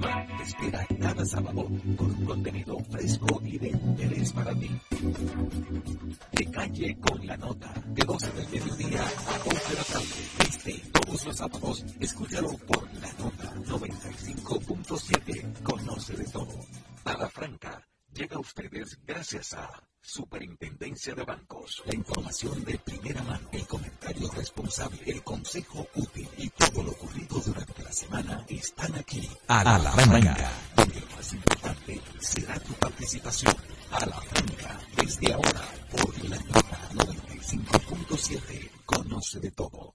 Te espera cada sábado con un contenido fresco y de interés para ti. De calle con la nota, de 12 del mediodía a 11 de la tarde. Este, todos los sábados, escúchalo por la nota 95.7. Conoce de todo. A la franca, llega a ustedes gracias a Superintendencia de Bancos. La información de primera mano, el comentario responsable, el consejo útil y todo lo ocurrido durante la semana están aquí. A la franca, donde lo más importante será tu participación. A la franca, desde ahora, por la nota 95.7. Conoce de todo.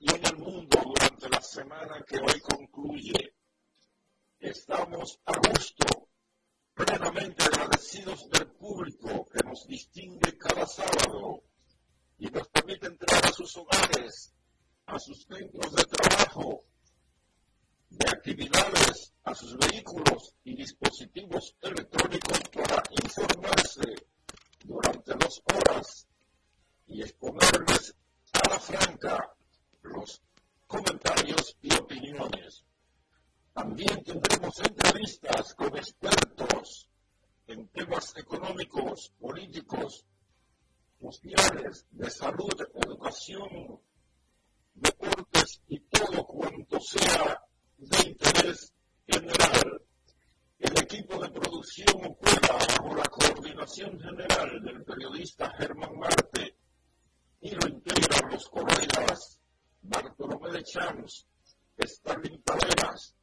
Y en el mundo durante la semana que hoy concluye. Estamos a gusto, plenamente agradecidos del público que nos distingue cada sábado y nos permite entrar a sus hogares, a sus centros de trabajo, de actividades, a sus vehículos y dispositivos electrónicos para informarse durante dos horas y exponerles a la franca los comentarios y opiniones. También tendremos entrevistas con expertos en temas económicos, políticos, sociales, de salud, educación, deportes y todo cuanto sea de interés general. El equipo de producción opera bajo la coordinación general del periodista Germán Marte y lo integran los colegas Bartolomé de Champs, Stalin Taveras,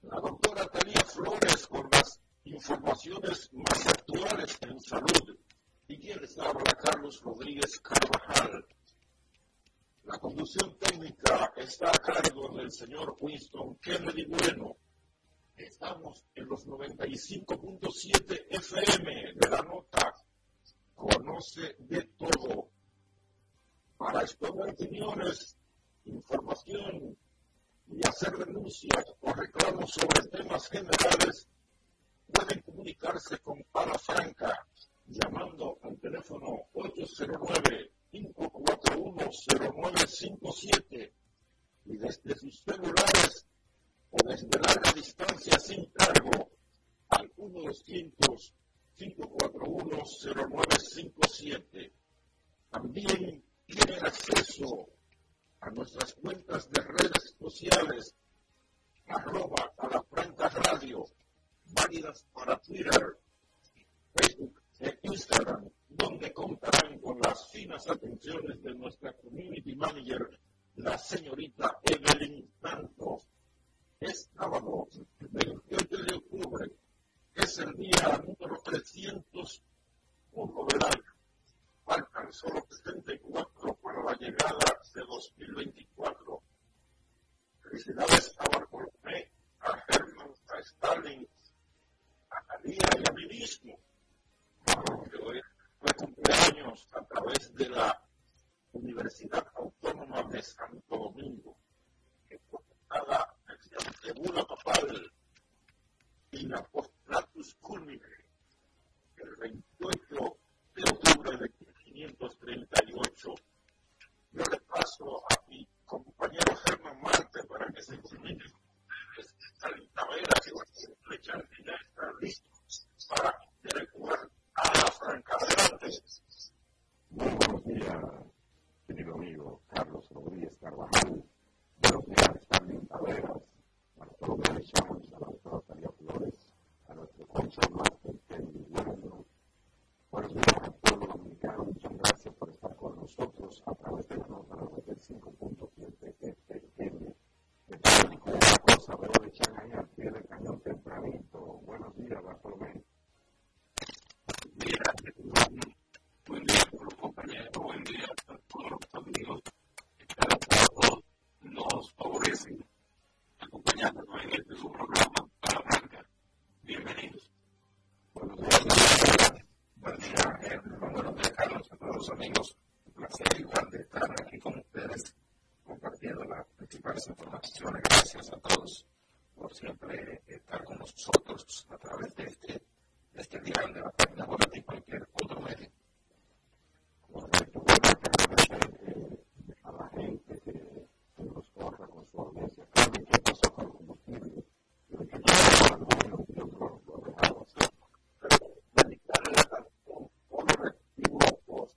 la doctora Talía Flores con las informaciones más actuales en salud y quien les habla Carlos Rodríguez Carvajal. La conducción técnica está a cargo del señor Winston Kennedy Bueno. Estamos en los 95.7 FM de la nota. Conoce de todo. Para exponer opiniones, información y hacer denuncias o reclamos sobre temas generales, pueden comunicarse con Ana Franca llamando al teléfono 809-541-0957 y desde sus celulares o desde larga distancia sin cargo al 1-200-541-0957. También tienen acceso a nuestras cuentas de redes sociales, arroba a la Franca Radio, válidas para Twitter, Facebook e Instagram, donde contarán con las finas atenciones de nuestra community manager, la señorita Evelyn Santos. Es sábado 28 de octubre, es el día número 301 del Faltan solo 64 para la llegada de 2024. Felicidades a Bartolomé, a Herman, a Stalin, a María y a mí mismo que hoy fue cumpleaños a través de la Universidad Autónoma de Santo Domingo, que fue fundada en Papal y la Postlatus Culmine el 28 de octubre de 1538. Yo le paso a mi compañero Germán Marte para que se comunique con la flecha ya está listo para interactuar a la franca. Adelante. Muy buenos días, querido amigo Carlos Rodríguez Carvajal. Buenos días, Stanley Taveras, todos los Chávez, a la doctora Flores, a nuestro consul master Kenny Bueno. Buenos días pueblo dominicano. Muchas gracias por estar con nosotros a través de la nota 95.7 FM. De toda la cosa, veo de echan ahí al pie del cañón tempranito. Buenos días, Bartolomé. Mira, buen día día, buenos días, Carlos, a todos los amigos. Un placer igual de estar aquí con ustedes compartiendo las principales informaciones. Gracias a todos por siempre estar con nosotros a través de este este diario de la página web y cualquier otro medio. Correcto, bueno, agradecer a la gente que, que nos corra con su audiencia. Carmen, ¿qué pasó con el combustible? Yo que yo bueno, yo creo que lo dejamos hacer. Pero dedicarle la canción por los equívocos.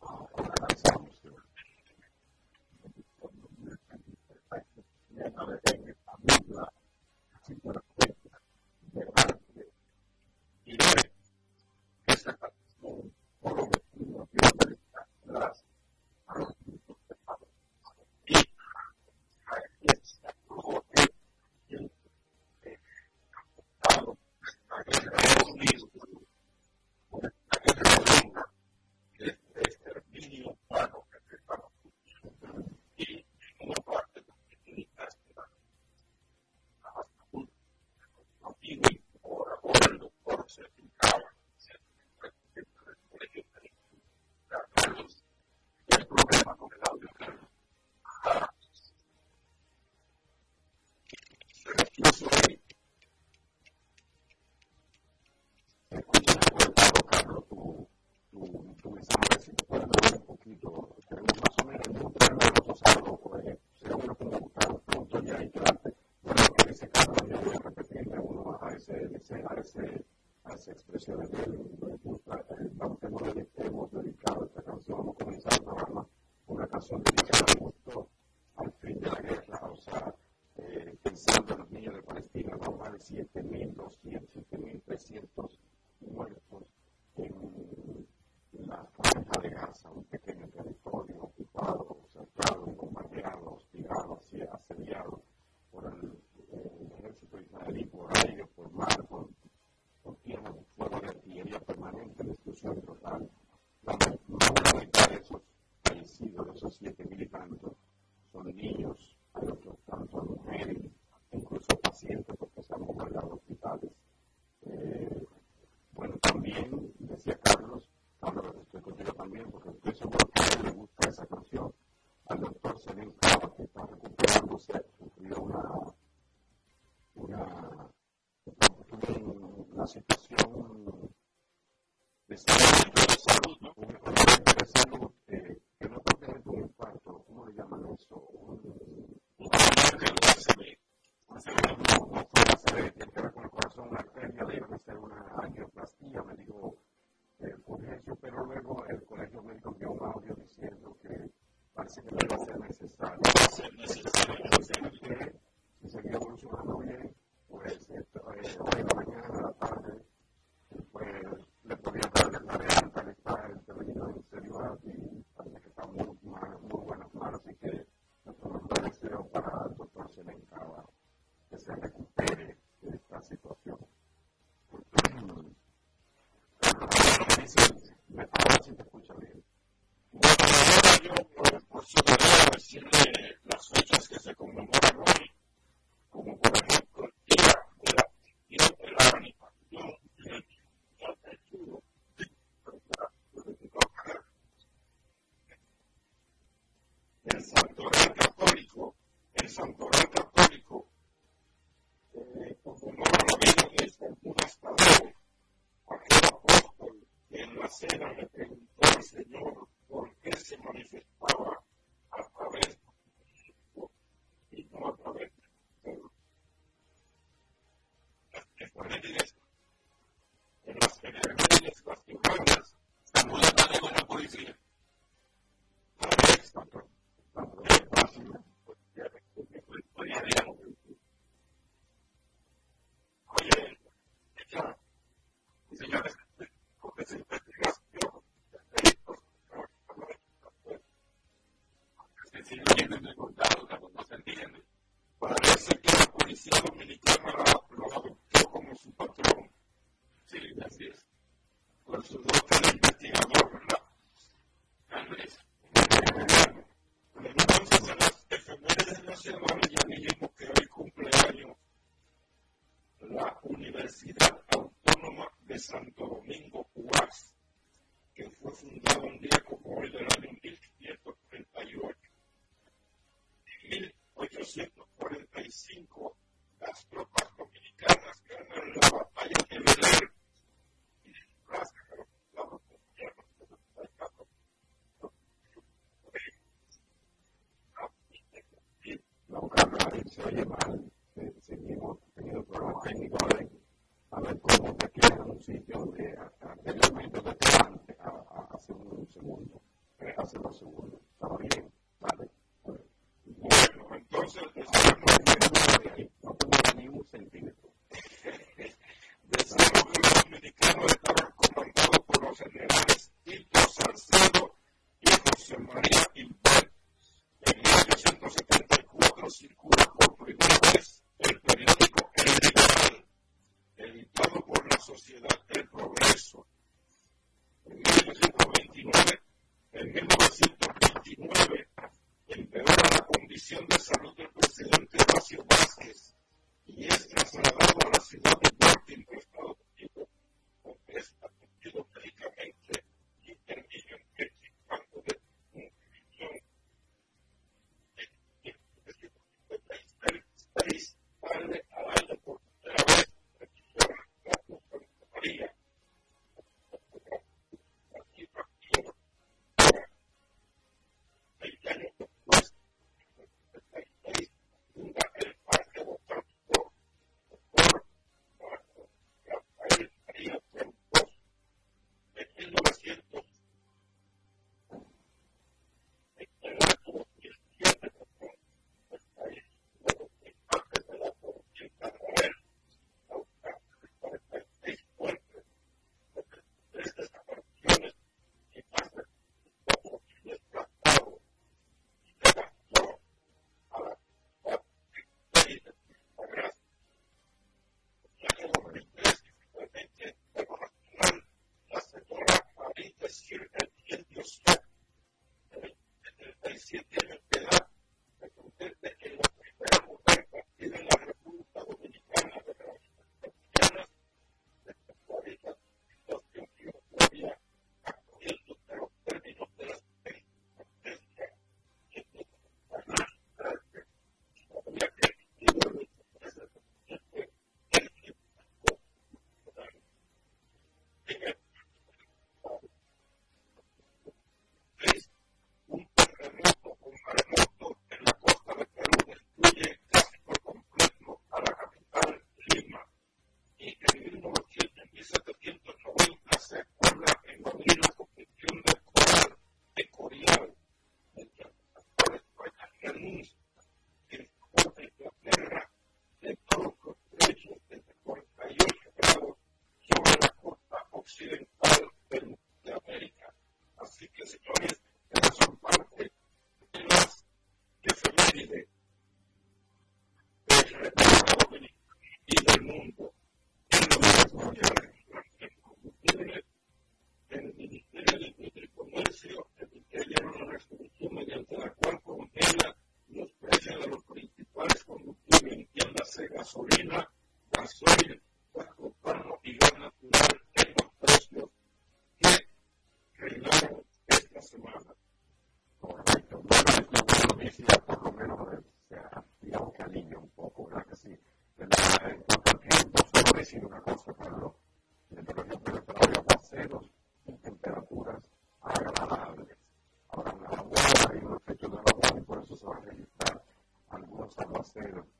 Ahora analizamos. Llena de gente, familia, así perfecta, de arte. Y hoy, esta canción, por lo metido, quiero dedicar gracias a los niños de Pablo. Y a la iglesia, luego de quien ha dado esta guerra de los unidos, por esta guerra de de exterminio humano que estamos y como parte de la contigo y por ahora el doctor se dedicaba siempre del colegio de Carlos y el problema con el audio Carlos se repuso ahí Escucha, recuerdo, Carlos, tu, tu, tu mensaje, si te puedes mover un poquito. Tenemos más o menos un tren de los algo, pues, sería bueno como buscar pronto ya y quedarte. Bueno, lo que dice Carlos, yo voy a repetirle uno a, ese, ese, a, ese, expresión de él. Me gusta, eh, vamos, services. Civil services. santoral católico eh, conmemora la vida de San Judas Tadeo, aquel apóstol que en la cena le preguntó al Señor. de Santo Domingo. I'll say that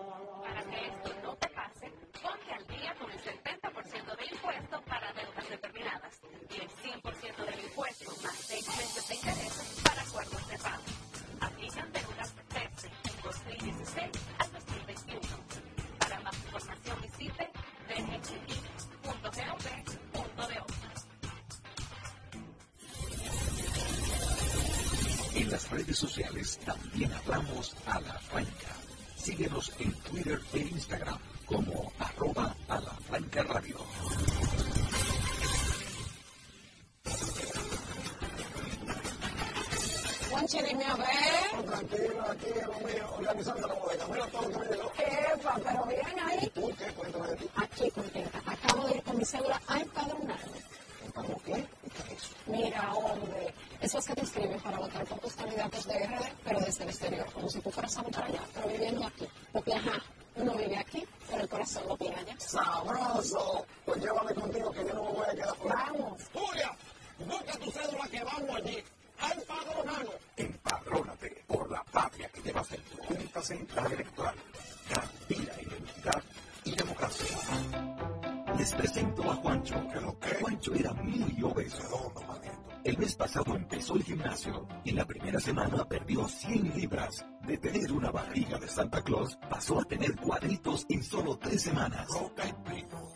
empezó el gimnasio en la primera semana perdió 100 libras. De tener una barriga de Santa Claus, pasó a tener cuadritos en solo tres semanas.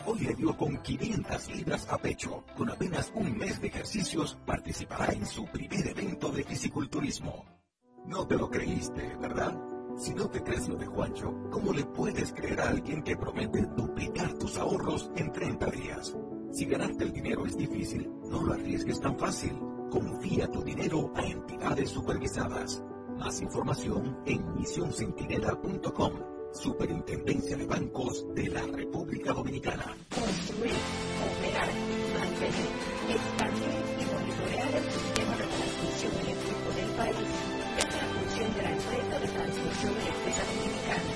Hoy le dio con 500 libras a pecho. Con apenas un mes de ejercicios, participará en su primer evento de fisiculturismo. No te lo creíste, ¿verdad? Si no te crees lo de Juancho, ¿cómo le puedes creer a alguien que promete duplicar tus ahorros en 30 días? Si ganarte el dinero es difícil, no lo arriesgues tan fácil. Confía tu dinero a entidades supervisadas. Más información en misioncentinela.com. Superintendencia de Bancos de la República Dominicana. Construir, operar, mantener, expandir y monitorear el sistema de transmisión eléctrica del país es la función de la empresa de transmisión eléctrica dominicana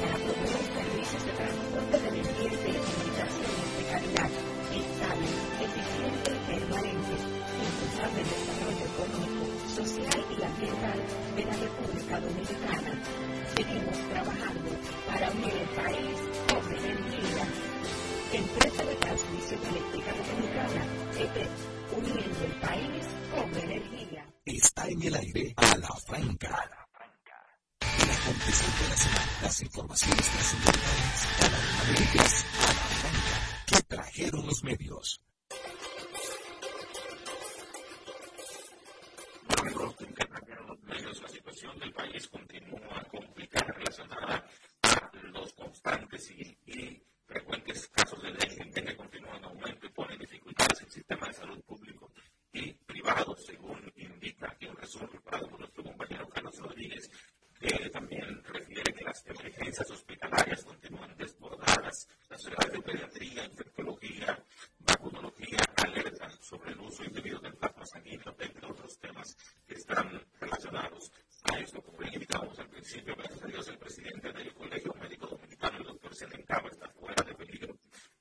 para proveer servicios de transporte de energía impulsando el desarrollo económico, social y ambiental de la República Dominicana. Seguimos trabajando para unir el país con energía. Empresa de Transmisión Eléctrica Dominicana, EP, uniendo el país con energía. Está en el aire a la franca. La contestación de la semana, las informaciones trascendentales, de ellas a la franca que trajeron los medios. Situación del país continúa complicada relacionada a los constantes y, frecuentes casos de dengue que continúan en aumento y ponen dificultades en el sistema de salud público y privado, según indica un resumen preparado por nuestro compañero Carlos Rodríguez, que también refiere que las emergencias hospitalarias continúan desbordadas. Las ciudades de pediatría, infectología, vacunología alertan sobre el uso indebido del plasma sanguíneo, entre otros temas que están relacionados maestro, como bien invitamos al principio, gracias a Dios, el presidente del Colegio Médico Dominicano, el doctor Selencaba, está fuera de peligro,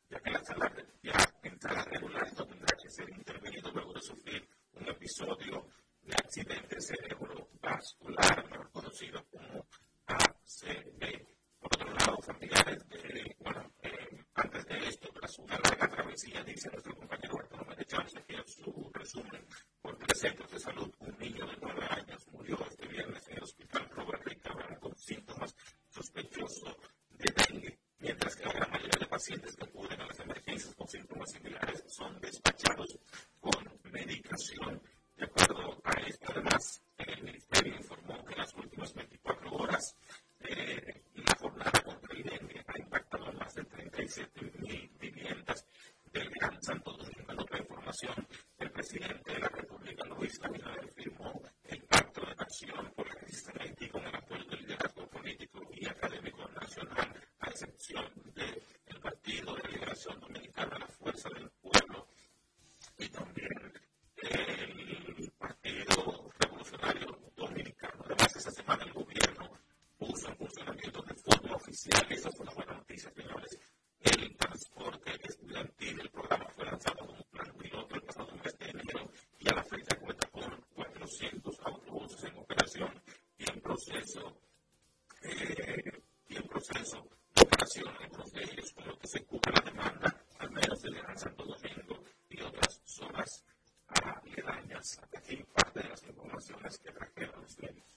ya que la sala, ya en sala regular esto tendrá que ser intervenido luego de sufrir un episodio de accidente cerebrovascular, mejor conocido como ACV. Por otro lado, familiares de, eh, antes de esto, tras una larga travesía, dice nuestro compañero Huerta Número Chávez, aquí en su resumen, por presentos de salud, un niño de 9 años murió este viernes en el hospital Robert Ricabran con síntomas sospechosos de dengue, mientras que la gran mayoría de pacientes que acuden a las emergencias con síntomas similares son despachados con medicación. De acuerdo a esto, además, el Ministerio informó que en las últimas 24 horas eh, la jornada contra el dengue afectado más de 37.000 viviendas del Gran Santo Domingo. En otra información, el presidente de la República, Luis Abinader, firmó el Pacto de Nación por la crisis en Haití con el apoyo del liderazgo político y académico nacional, a excepción del de Partido de Liberación Dominicana, la Fuerza del Pueblo y también el Partido Revolucionario Dominicano. Además, esta semana el gobierno puso en funcionamiento de forma oficial, y esa fue una buena noticia, señores, el transporte estudiantil. El programa fue lanzado como plan piloto el pasado mes de enero y a la fecha cuenta con 400 autobuses en operación y en proceso, eh, y en proceso de operación, algunos de ellos con los que se cubre la demanda, al menos del Gran Santo Domingo y otras zonas aledañas. Hasta aquí parte de las informaciones que trajeron los medios.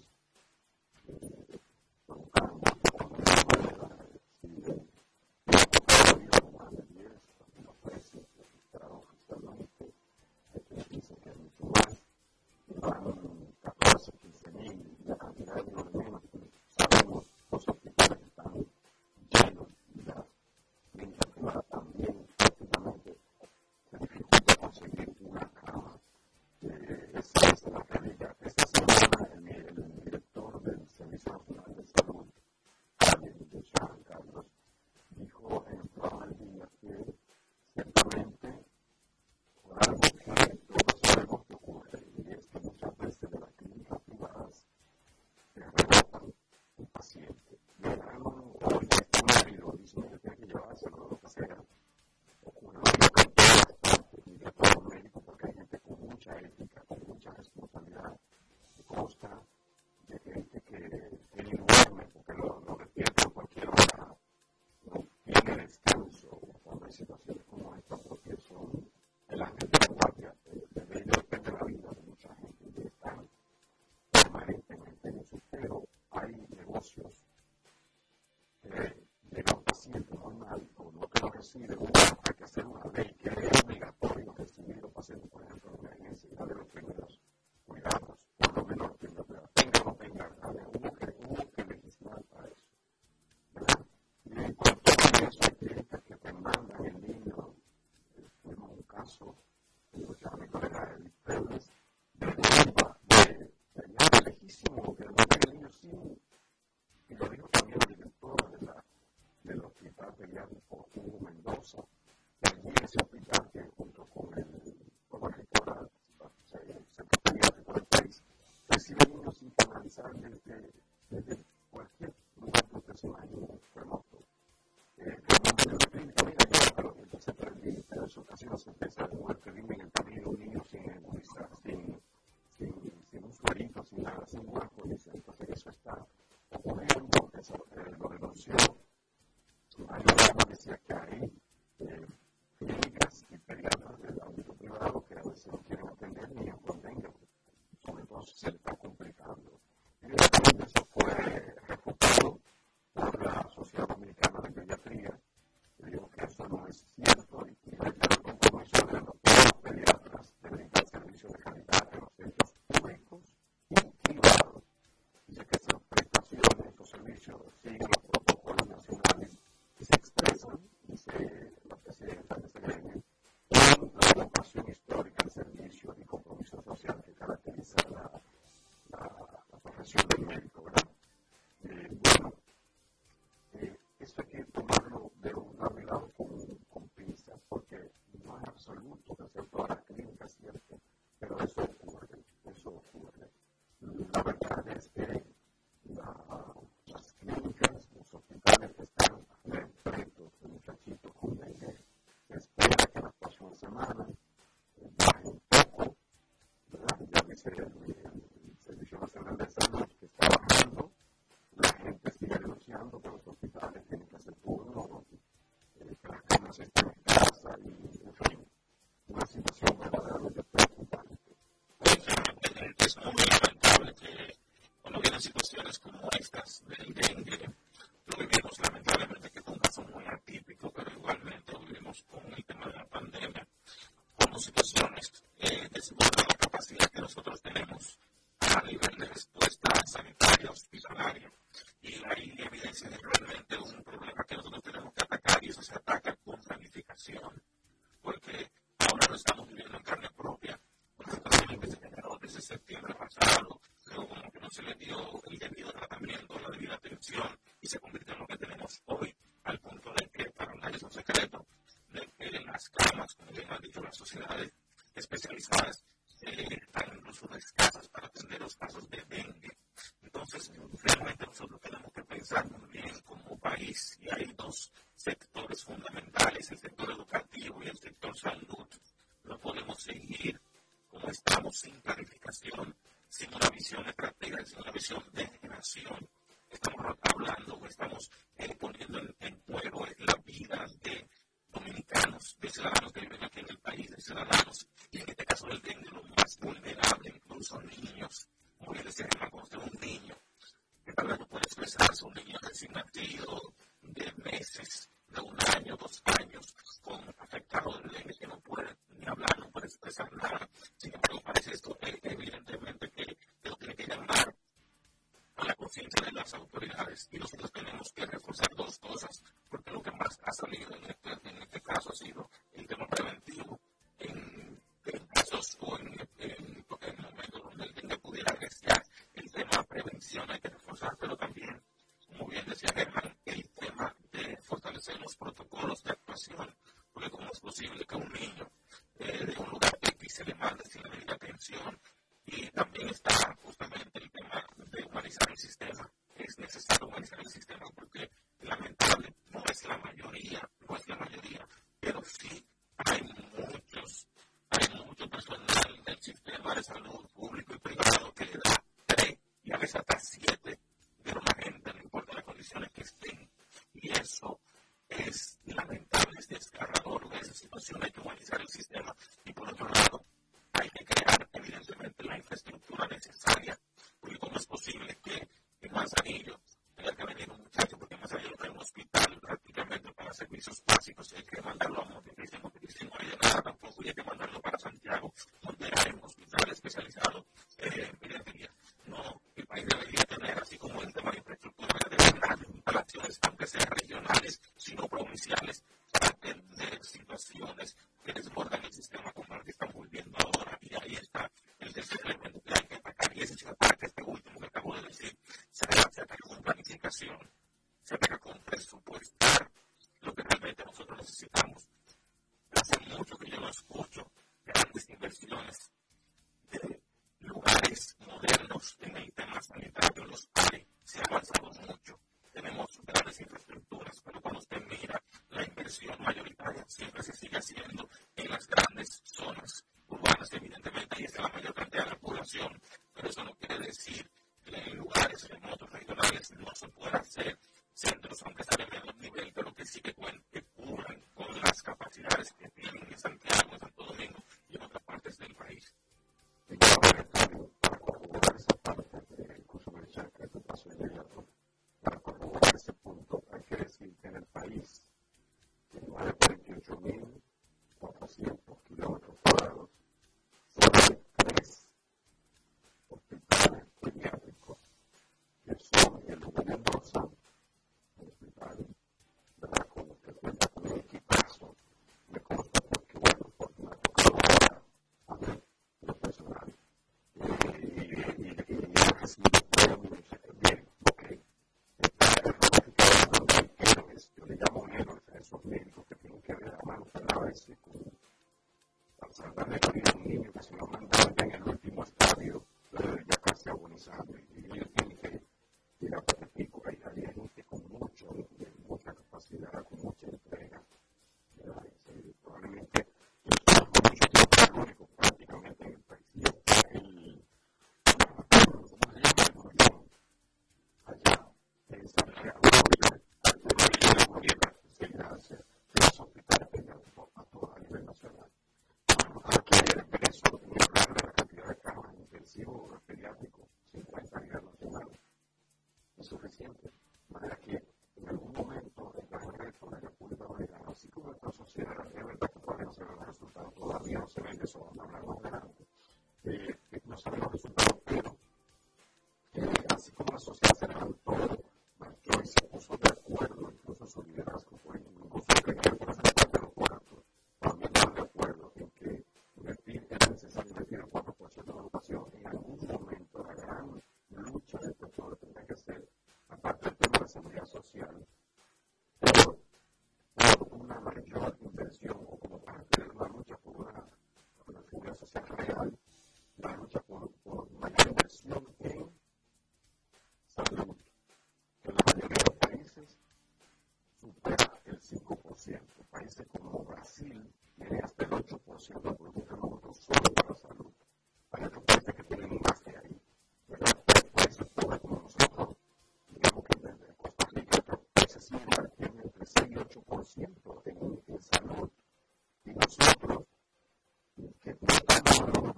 situaciones como estas porque son en las que te contagias, de medio depende la vida de mucha gente que está permanentemente en eso, pero hay negocios que llega un paciente normal con lo que lo recibe, un 我们분 많. pasa en todas las ¿cierto? Pero eso ocurre, eso ocurre. La verdad es que la, las clínicas, los hospitales que están repletos de muchachitos jóvenes, se espera que la próxima semana eh, baje un poco, ¿verdad? Ya dice el, el Servicio Nacional de Salud vez con Sounds good. países como Brasil tienen hasta el 8% del Producto Interno Bruto solo para salud. Hay otros países que tienen más que ahí. ¿verdad? Pero países pobres como nosotros, digamos que desde Costa Rica, otros países similares tienen entre 6 y 8% en, en salud. Y nosotros, que no estamos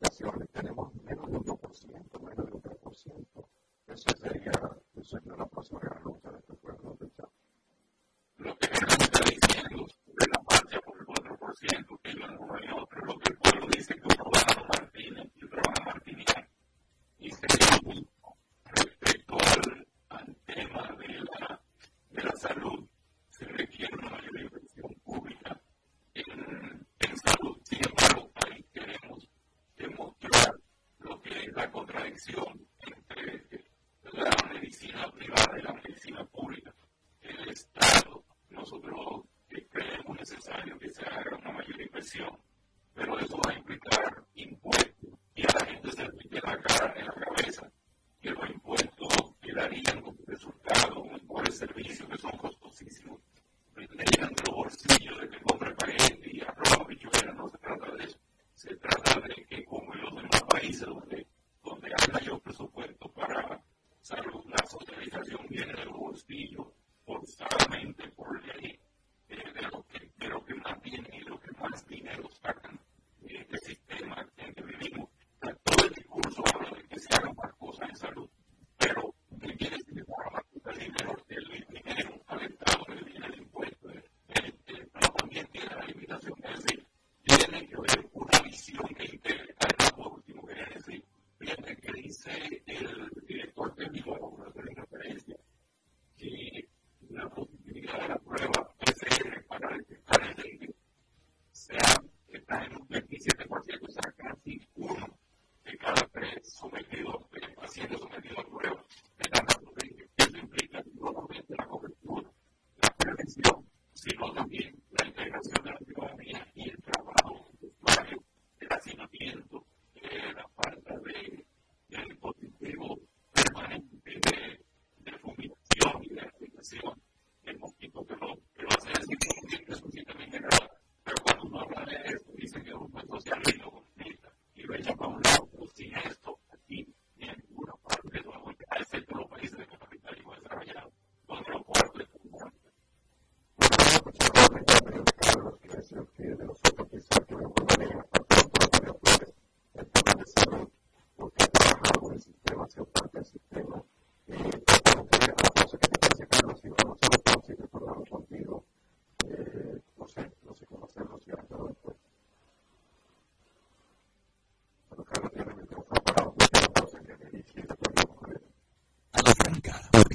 las mejores tenemos menos de un 2%, menos de un 3%. Eso sería, eso sería la próxima things you. complicada.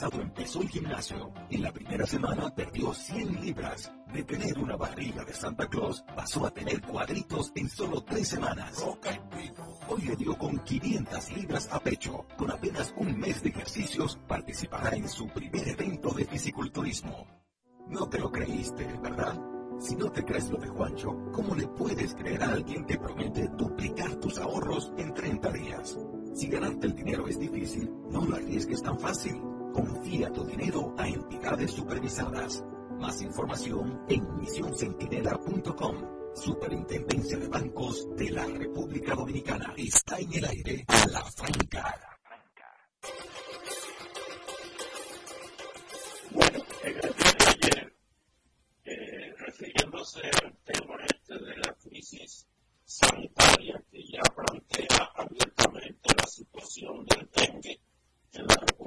pasado empezó el gimnasio y la primera semana perdió 100 libras. De tener una barriga de Santa Claus, pasó a tener cuadritos en solo tres semanas. Hoy le dio con 500 libras a pecho. Con apenas un mes de ejercicios, participará en su primer evento de fisiculturismo. No te lo creíste, ¿verdad? Si no te crees lo de Juancho, ¿cómo le puedes creer a alguien que promete duplicar tus ahorros en 30 días? Si ganarte el dinero es difícil, no lo arriesgues tan fácil. Confía tu dinero a entidades supervisadas. Más información en misioncentinela.com. Superintendencia de Bancos de la República Dominicana. Está en el aire a la franca. Bueno, el ayer, eh, refiriéndose al tema este de la crisis sanitaria que ya plantea abiertamente la situación del dengue en la República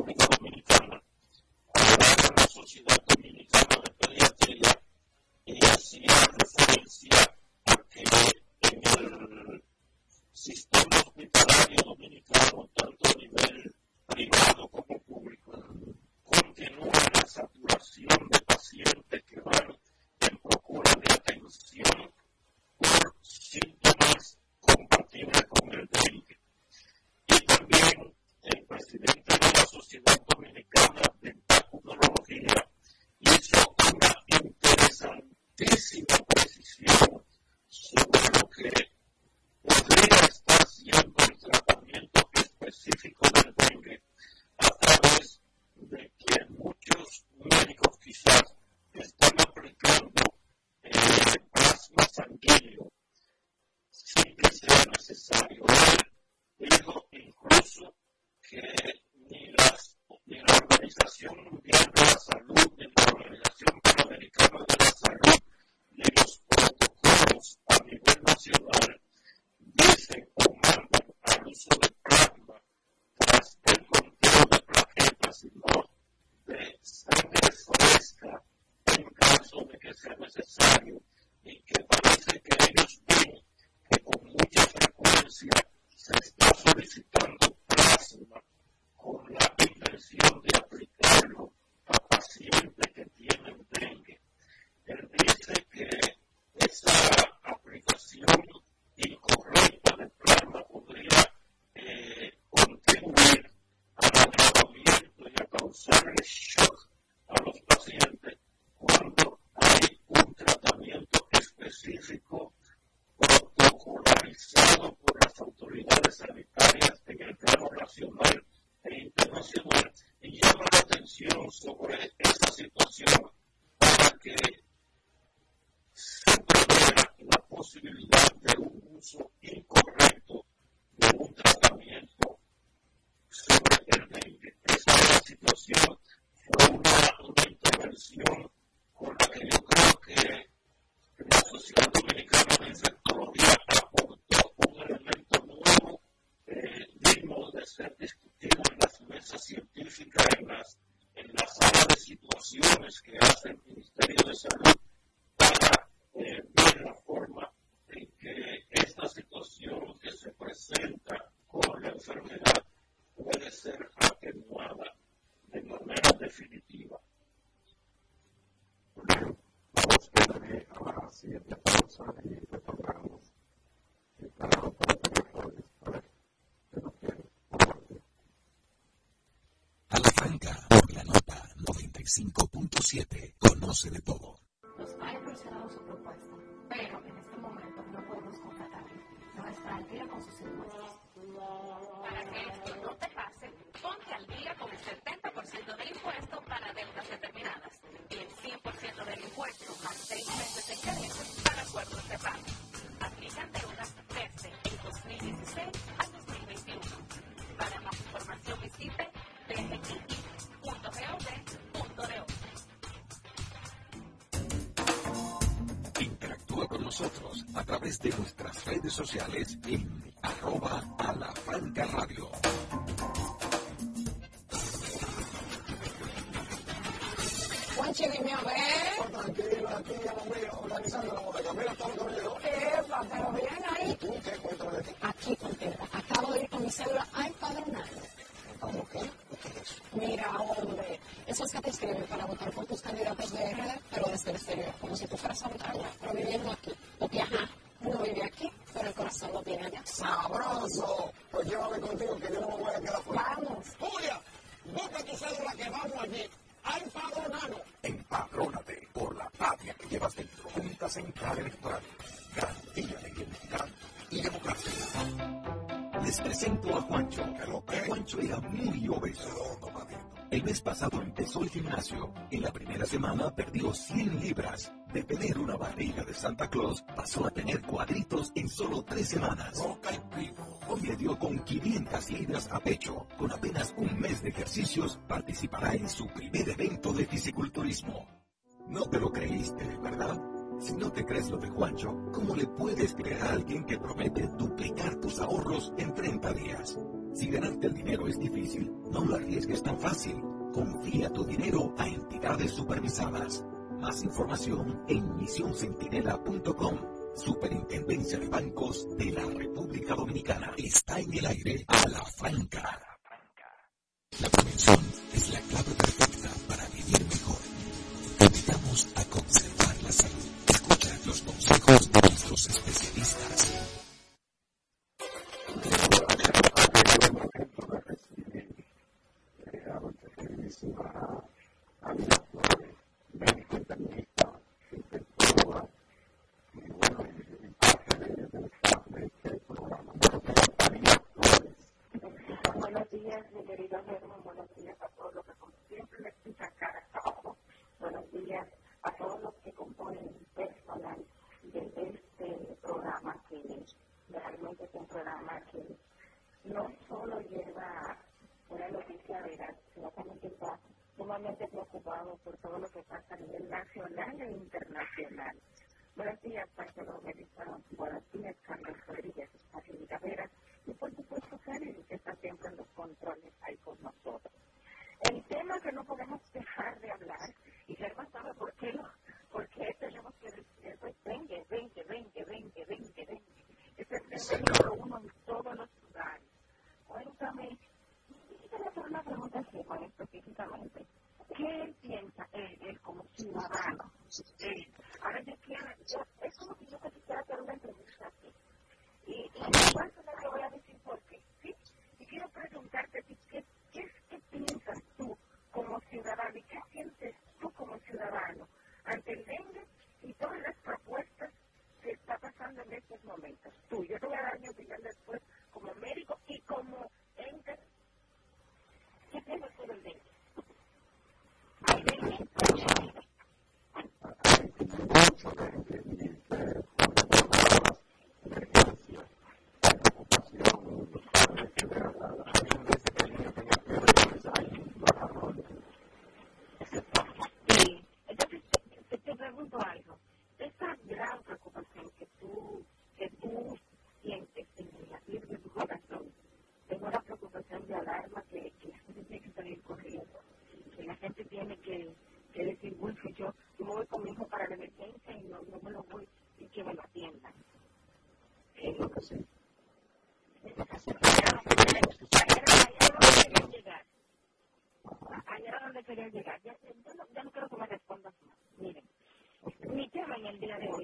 95.7. Conoce de todo. Nos ha impresionado su propuesta, pero en este momento no podemos contratarle. No está al día con sus impuestos. De nuestras redes sociales en gimnasio. En la primera semana perdió 100 libras. De tener una barriga de Santa Claus, pasó a tener cuadritos en solo tres semanas. Hoy le dio con 500 libras a pecho. Con apenas un mes de ejercicios, participará en su primer evento de fisiculturismo. No te lo creíste, ¿verdad? Si no te crees lo de Juancho, ¿cómo le puedes creer a alguien que promete duplicar tus ahorros en 30 días? Si ganarte el dinero es difícil, no lo arriesgues tan fácil. Confía tu dinero a entidades supervisadas. Más información en misioncentinela.com. Superintendencia de Bancos de la República Dominicana. Está en el aire a la franca. La prevención es la clave perfecta para vivir mejor. Te invitamos a conservar la salud. Escucha los consejos de nuestros especialistas. Sumamente preocupado por todo lo que pasa a nivel nacional e internacional. Buenos días, Marcelo Melissa. Buenos días, Carlos Rodríguez, Vera. Y por supuesto, Karen, que está siempre en los controles ahí con nosotros. El tema que no podemos dejar de hablar, y Germán sabe por qué, por qué tenemos que decir eso, es 20, 20, 20, 20, 20, 20. Es el tema número uno en todos los lugares. Cuéntame, y te voy a hacer una pregunta a Germán específicamente. ¿Qué piensa, él, como ciudadano? Ahora yo quiero, yo, es como si yo quisiera hacer una entrevista aquí. Y, y igual no te voy a decir por qué, ¿sí? Y quiero preguntarte, ¿qué, qué, qué, qué piensas tú como ciudadano y qué sientes tú como ciudadano ante el dengue y todas las propuestas que está pasando en estos momentos? Tú, yo te voy a dar mi opinión después como médico y como ente. ¿Qué piensas tú del dengue? De alarma que, que la gente tiene que salir corriendo, que la gente tiene que, que decir, Wilfred, yo, yo me voy con mi hijo para la emergencia y no, no me lo voy y que me lo atiendan. Es lo que sé. Allá era donde quería llegar. Ya, yo no, ya no quiero que me respondas más. Miren, mi tema en el día de hoy,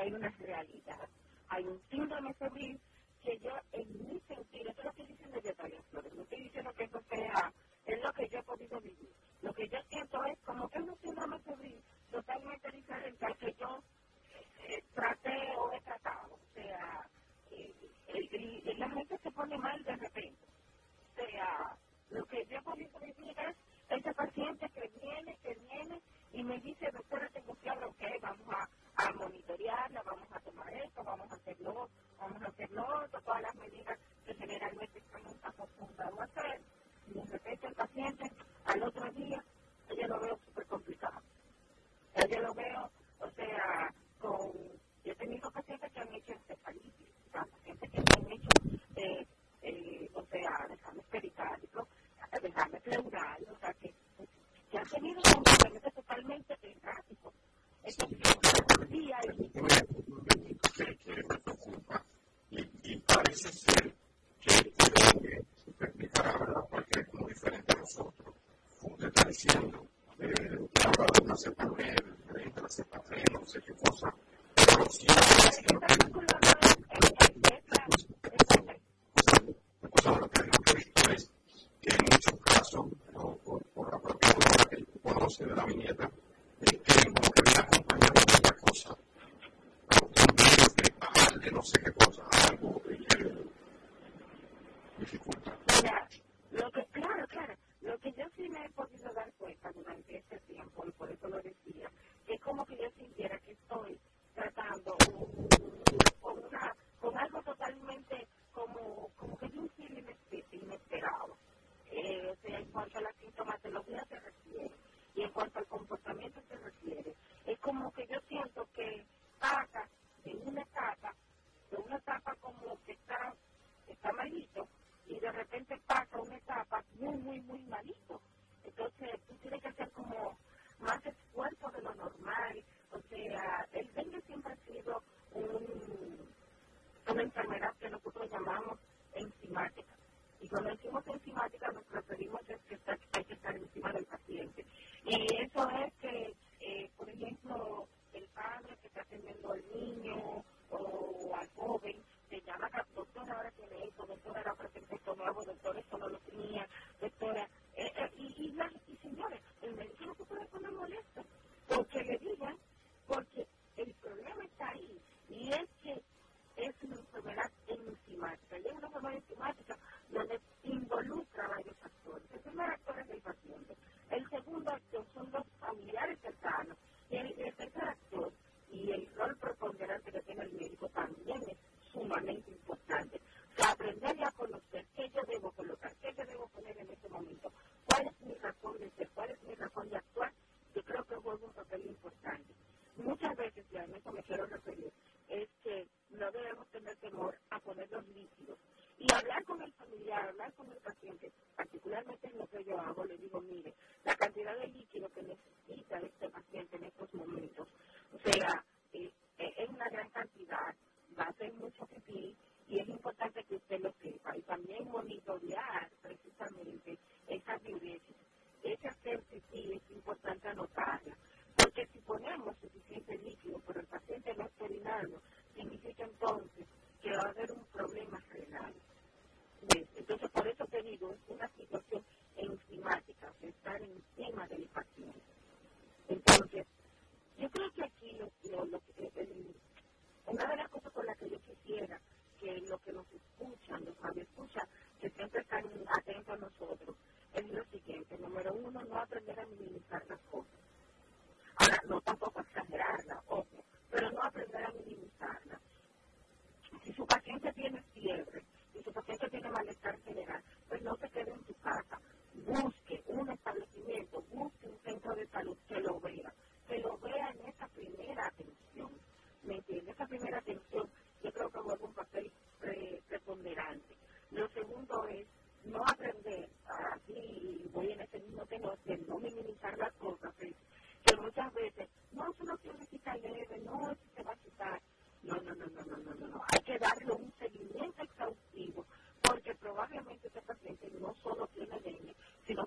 hay una realidad, hay un síndrome febril que yo.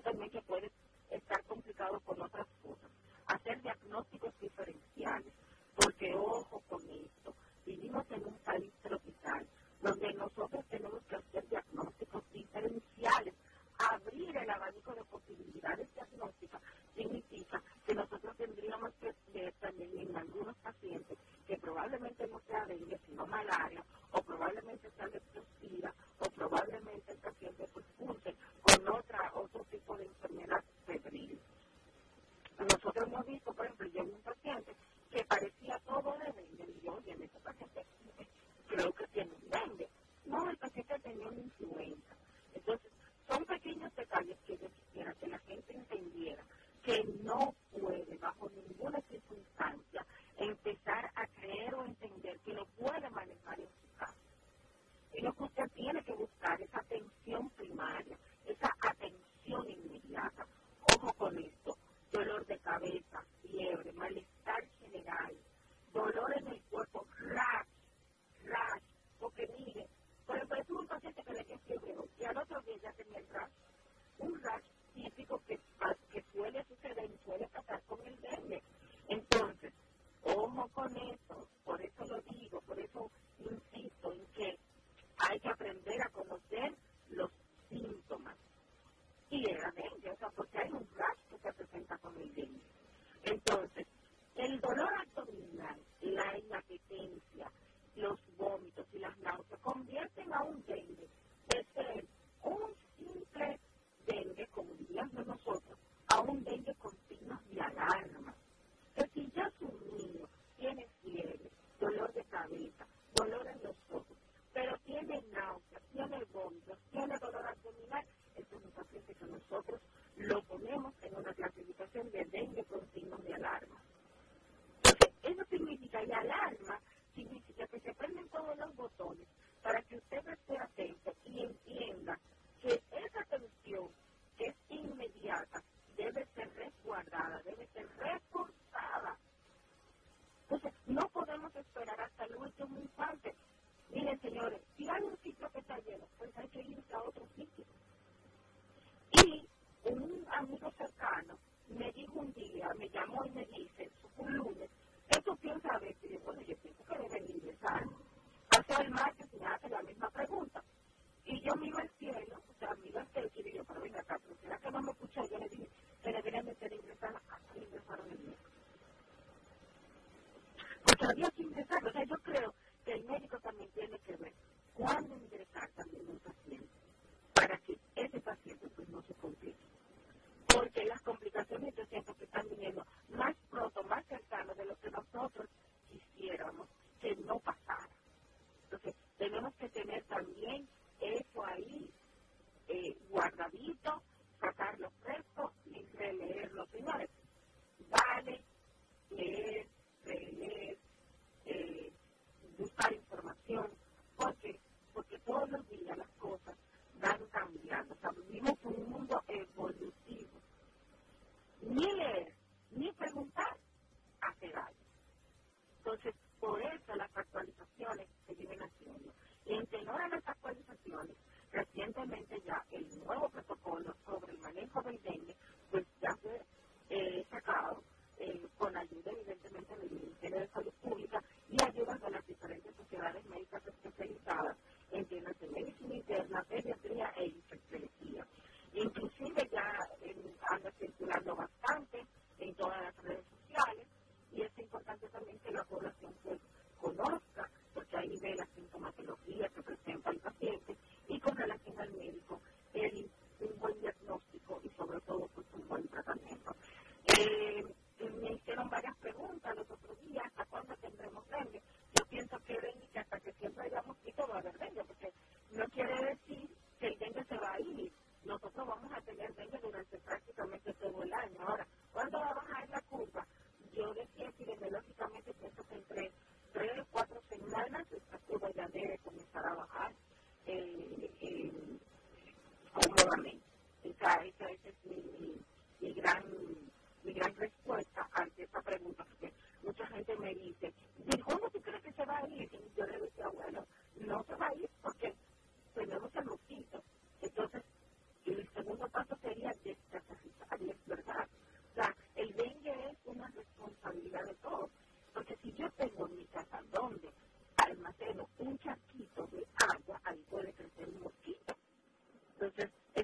Dengue, sino también que puede estar complicado con otras cosas. Hacer diagnósticos diferenciales, porque ojo con esto, vivimos en un país tropical donde nosotros tenemos que hacer diagnósticos diferenciales. Abrir el abanico de posibilidades diagnósticas significa que nosotros tendríamos que ver también en algunos pacientes que probablemente no sea dengue, sino malaria, o probablemente sea leptospira, o probablemente el paciente pues curse con otra, otro tipo de enfermedad febril. Nosotros hemos visto, por ejemplo, yo un paciente que parecía todo de dengue, y yo, oye, ese paciente creo que tiene un dengue. No, el paciente tenía una influenza. Entonces, son pequeños detalles que yo quisiera que la gente entendiera que no puede, bajo ninguna circunstancia, empezar a creer o entender que lo puede manejar en su casa. Sino que usted tiene que buscar esa atención primaria, esa atención inmediata. Ojo con esto, dolor de cabeza, fiebre, malestar general, dolor en el cuerpo, rash, rash, porque mire, por ejemplo, es un paciente que le dio fiebre y al otro día ya tenía el rash. Un rash típico que, que suele suceder y suele pasar con el dengue. Entonces, ojo con eso, por eso lo digo, por eso insisto en que hay que aprender a conocer los síntomas. Y era dengue, o sea, porque hay un rash que se presenta con el dengue. Entonces, el dolor abdominal, la inapetencia, los vómitos y las náuseas convierten a un dengue de ser un simple dengue, como diríamos nosotros, a un dengue con signos de alarma. Que si ya su niño tiene fiebre, dolor de cabeza, dolor en los ojos, pero tiene náuseas, tiene vómitos, tiene dolor abdominal, este es un paciente que nosotros lo ponemos en una clasificación de dengue con signos de alarma. Entonces, eso significa,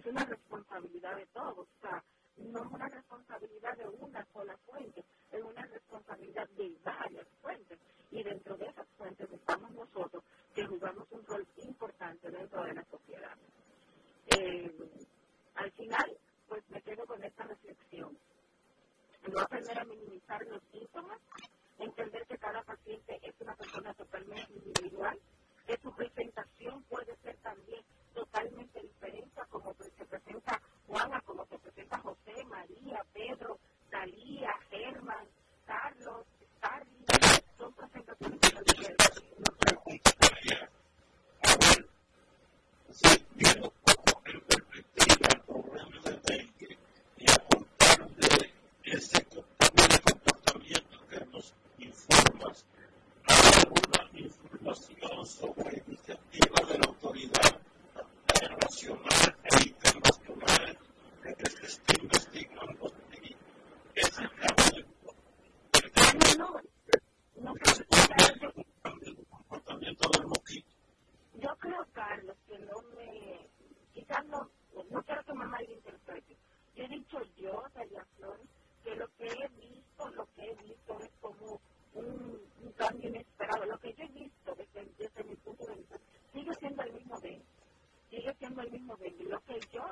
es una responsabilidad de todos. O sea, no es una responsabilidad de una sola fuente, es una responsabilidad de varias fuentes. Y dentro de esas fuentes estamos nosotros, que jugamos un rol importante dentro de la sociedad. Eh, al final, pues me quedo con esta reflexión. No aprender a minimizar los síntomas mismo del bloque yo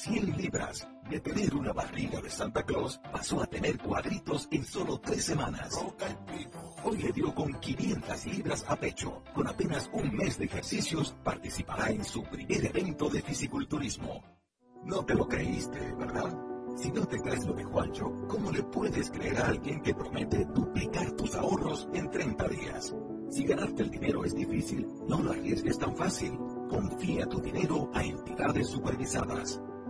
100 libras de tener una barriga de Santa Claus pasó a tener cuadritos en solo tres semanas. Hoy le dio con 500 libras a pecho. Con apenas un mes de ejercicios, participará en su primer evento de fisiculturismo. No te lo creíste, ¿verdad? Si no te crees lo de Juancho, ¿cómo le puedes creer a alguien que promete duplicar tus ahorros en 30 días? Si ganarte el dinero es difícil, no lo arriesgues tan fácil. Confía tu dinero a entidades supervisadas.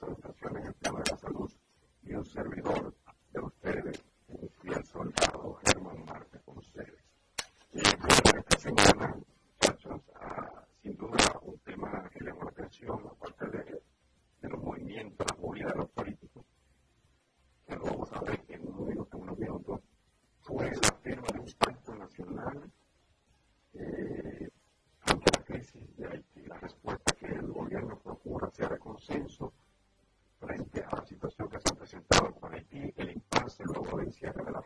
asociaciones en el tema de la salud y un servidor de ustedes, un fiel soldado, Germán Marte, con ustedes. Y bueno, esta semana, muchachos, ah, sin duda un tema que llamó la atención.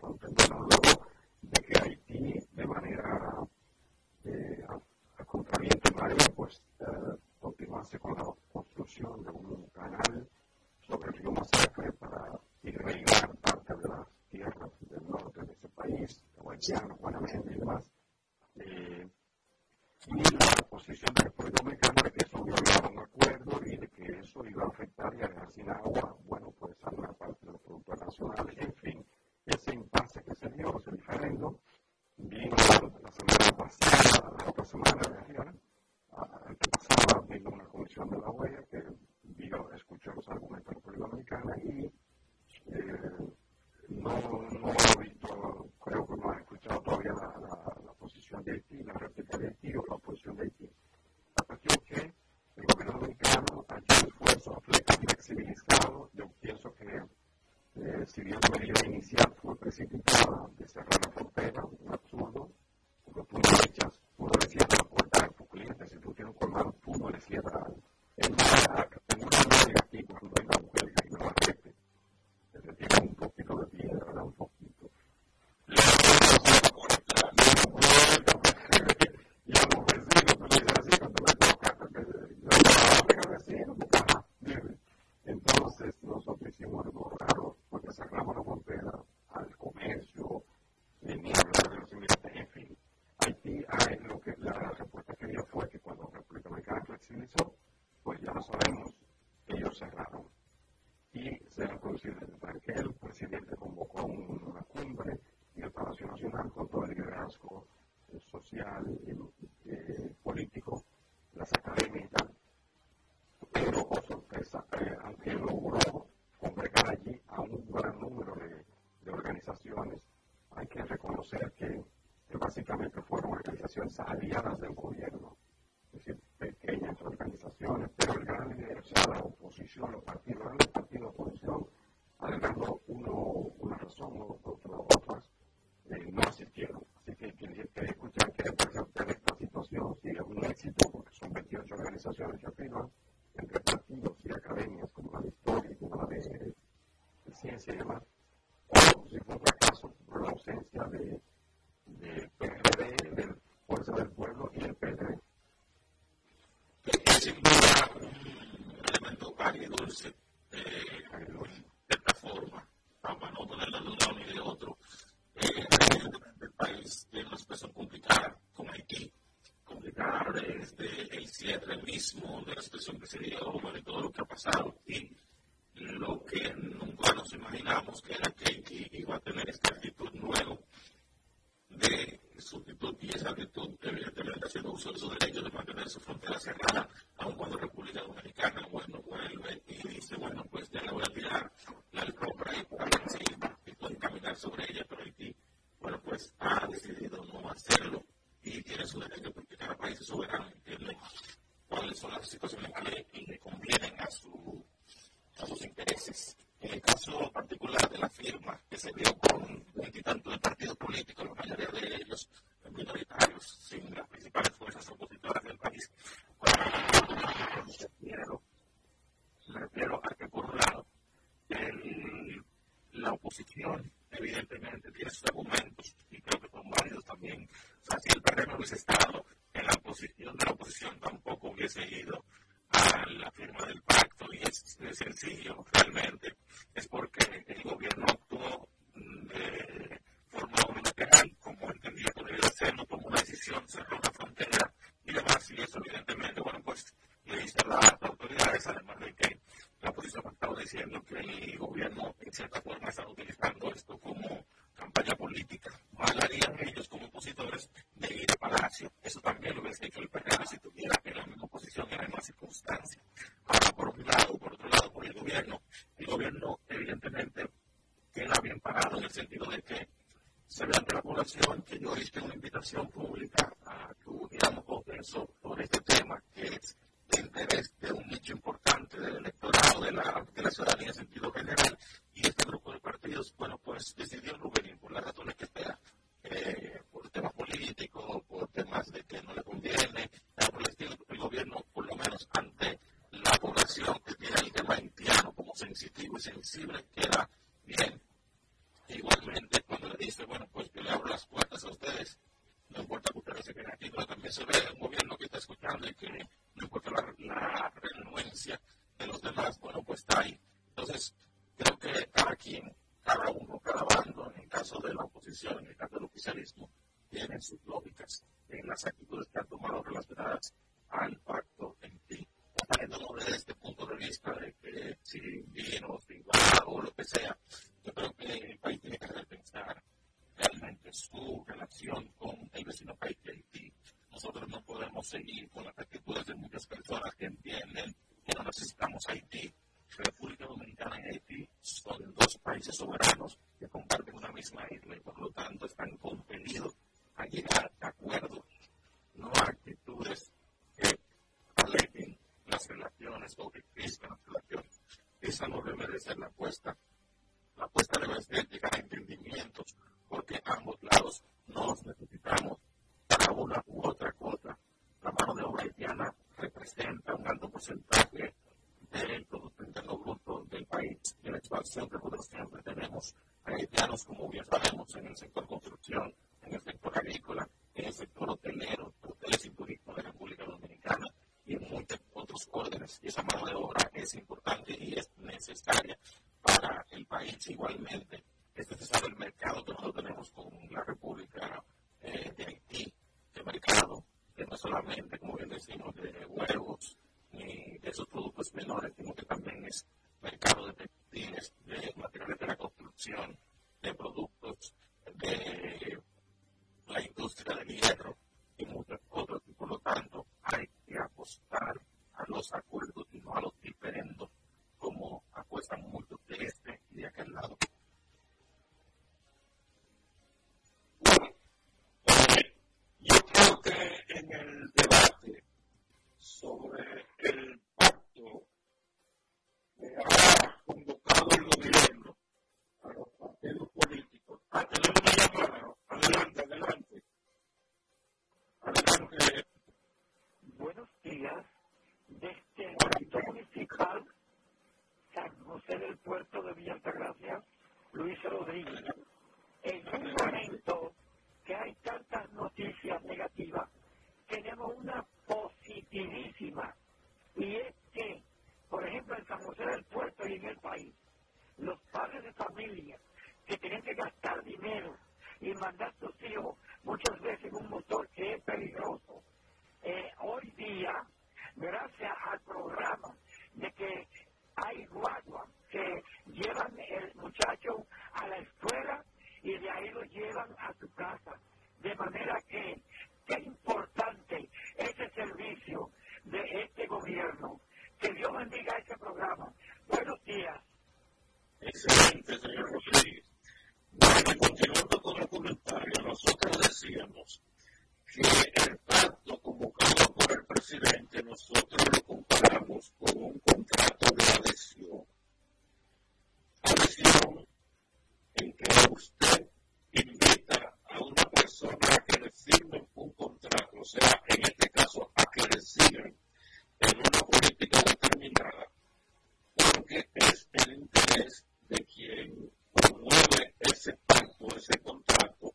entendemos luego de que hay Haití, de manera eh, a, a pues eh, con la si bien su medida inicial fue precipitada de cerrar Ciudad presidente, convocó una cumbre en el Palacio Nacional con todo el liderazgo eh, social, eh, eh, político, las académicas. Pero, con sorpresa, eh, aunque logró congregar allí a un gran número de, organizaciones, hay que reconocer que, que básicamente fueron organizaciones aliadas del gobierno. abismo de la situación que se vive ahora, de todo lo que ha pasado. pública. establecer la apuesta. Luis Rodríguez, en un momento que hay tantas noticias negativas, tenemos una positivísima, y es que, por ejemplo, en San José del Puerto y en el país, los padres de familia que tienen que gastar dinero y mandar a sus hijos muchas veces en un motor que es peligroso, eh, hoy día, gracias al programa de que hay guaguas que llevan el muchacho a la escuela y de ahí lo llevan a su casa. De manera que, qué importante ese servicio de este gobierno. Que Dios bendiga este programa. Buenos días. Excelente, señor Rodríguez. Bueno, continuando con el comentario, nosotros decíamos que el pacto convocado por el presidente, nosotros lo comparamos con un contrato de adhesión en que usted invita a una persona a que le firme un contrato, o sea, en este caso, a que le sigan en una política determinada, porque es el interés de quien promueve ese pacto, ese contrato,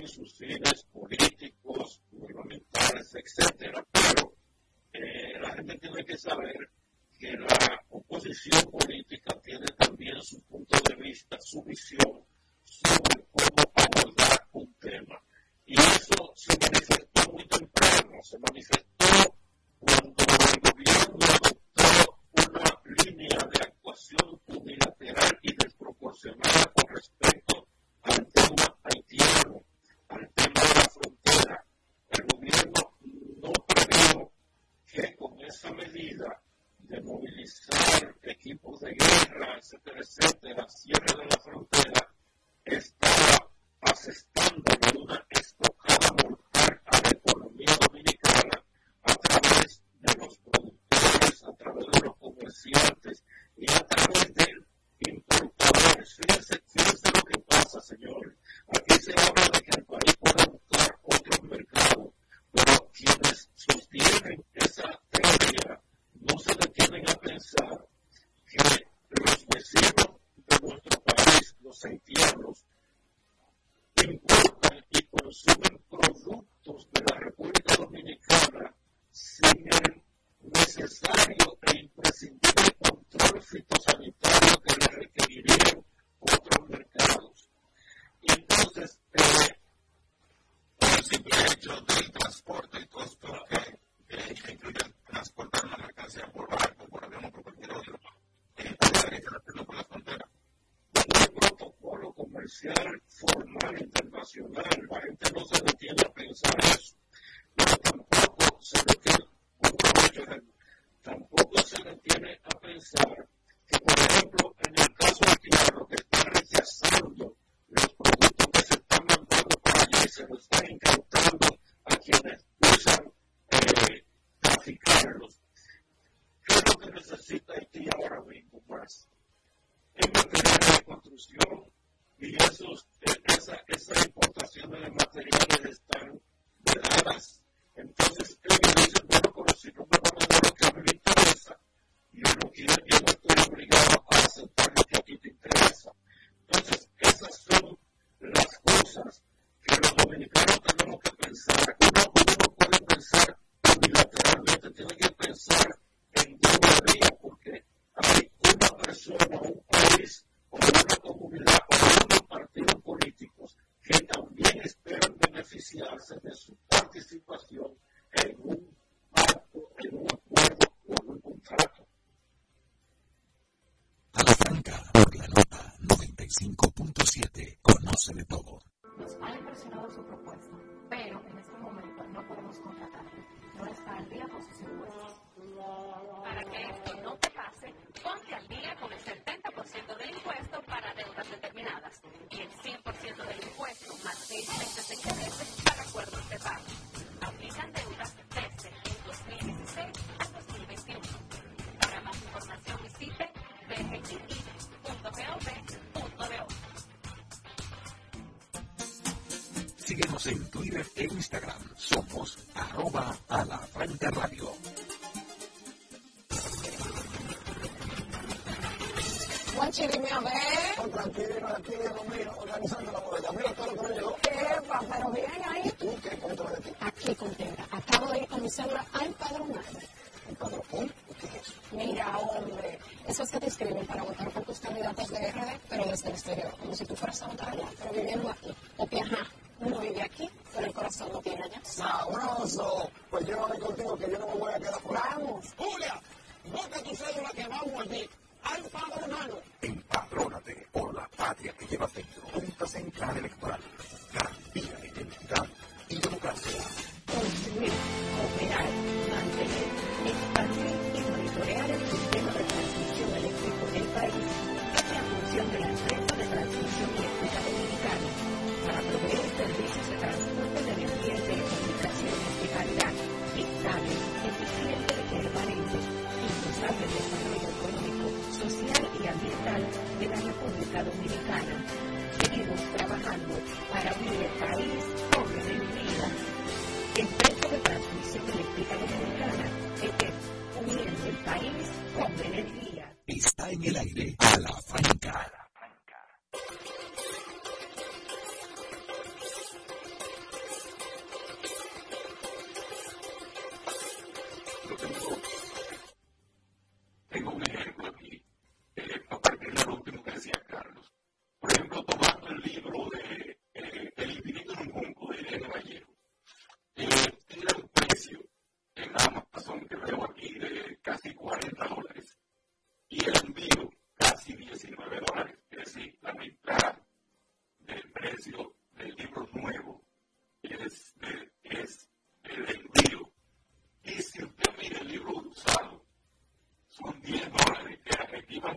en sus fines políticos, gubernamentales, etc. Pero eh, la gente tiene que saber que la oposición política tiene también su punto de vista, su visión sobre cómo abordar un tema. Y eso se manifestó muy temprano, se manifestó cuando el gobierno adoptó una línea de actuación unilateral y desproporcionada con respecto al tema haitiano, al tema de la frontera. El gobierno no previó que con esa medida de movilizar equipos de guerra, etcétera, etcétera, cierre de la frontera, está asestando de una estocada mortal a la economía dominicana a través de los productores, a través de los comerciantes y a través del importadores. Fíjense, fíjense lo que pasa, señores. Aquí se habla de que el país puede buscar otros mercados, pero quienes sostienen esa teoría no se detienen a pensar que los vecinos de nuestro país, los haitianos, importan y consumen productos de la República Dominicana sin el necesario e imprescindible control fitosanitario que le requerirían otros mercados. Y entonces, eh, por el simple hecho del transporte y todo, ¿por qué? Que incluyen transportar la mercancía por barco, por algún otro, por cualquier otro, en el país de la gente, en el pueblo de frontera. Protocolo comercial, formal, internacional, la gente no se detiene a pensar eso. Pero tampoco se le queda un problema. Tampoco se le tiene a pensar que, por ejemplo, en el caso de Tiago, que está rechazando los productos que se están mandando para allí, se los está incantando a quienes usan traficarlo. ¿Qué es lo que necesita Haití ahora mismo más? En materia de construcción y esos, esa, esa importación de materiales están vedadas. Entonces, él me dice, bueno, pero si no me van a dar lo que a mí me interesa, yo no quiero, yo no estoy obligado a aceptar lo que a ti te interesa. Entonces, esas son las cosas que los dominicanos tenemos que pensar. Uno, uno puede pensar Síguenos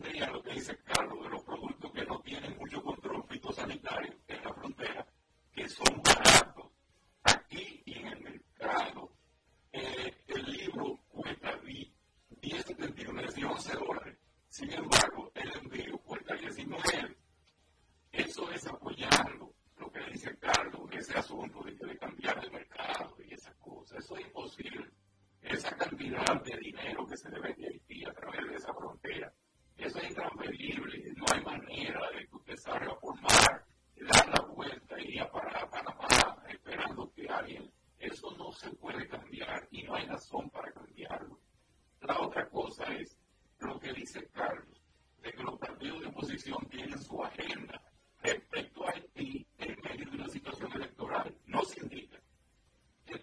video. music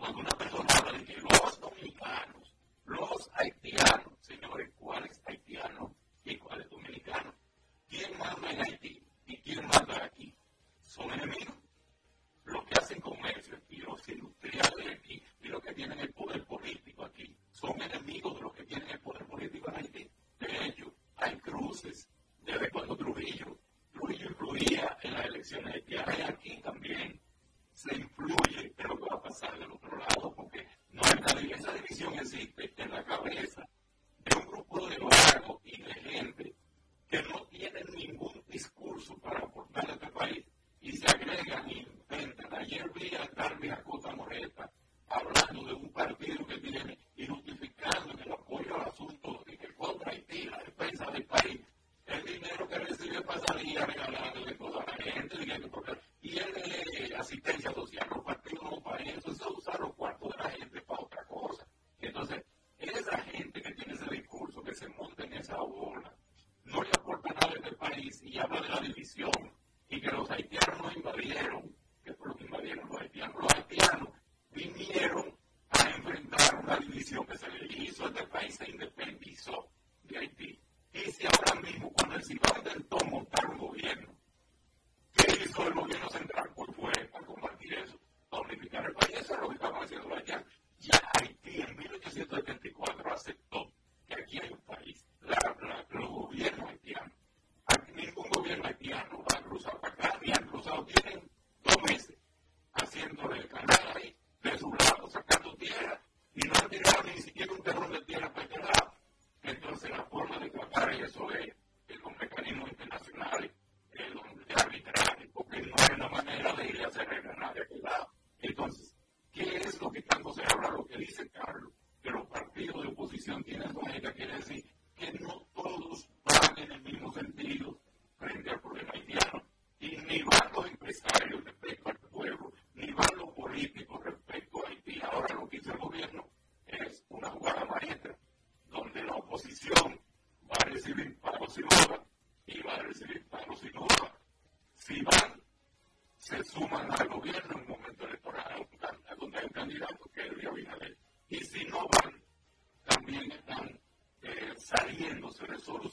cuando una persona habla de que los dominicanos, los haitianos,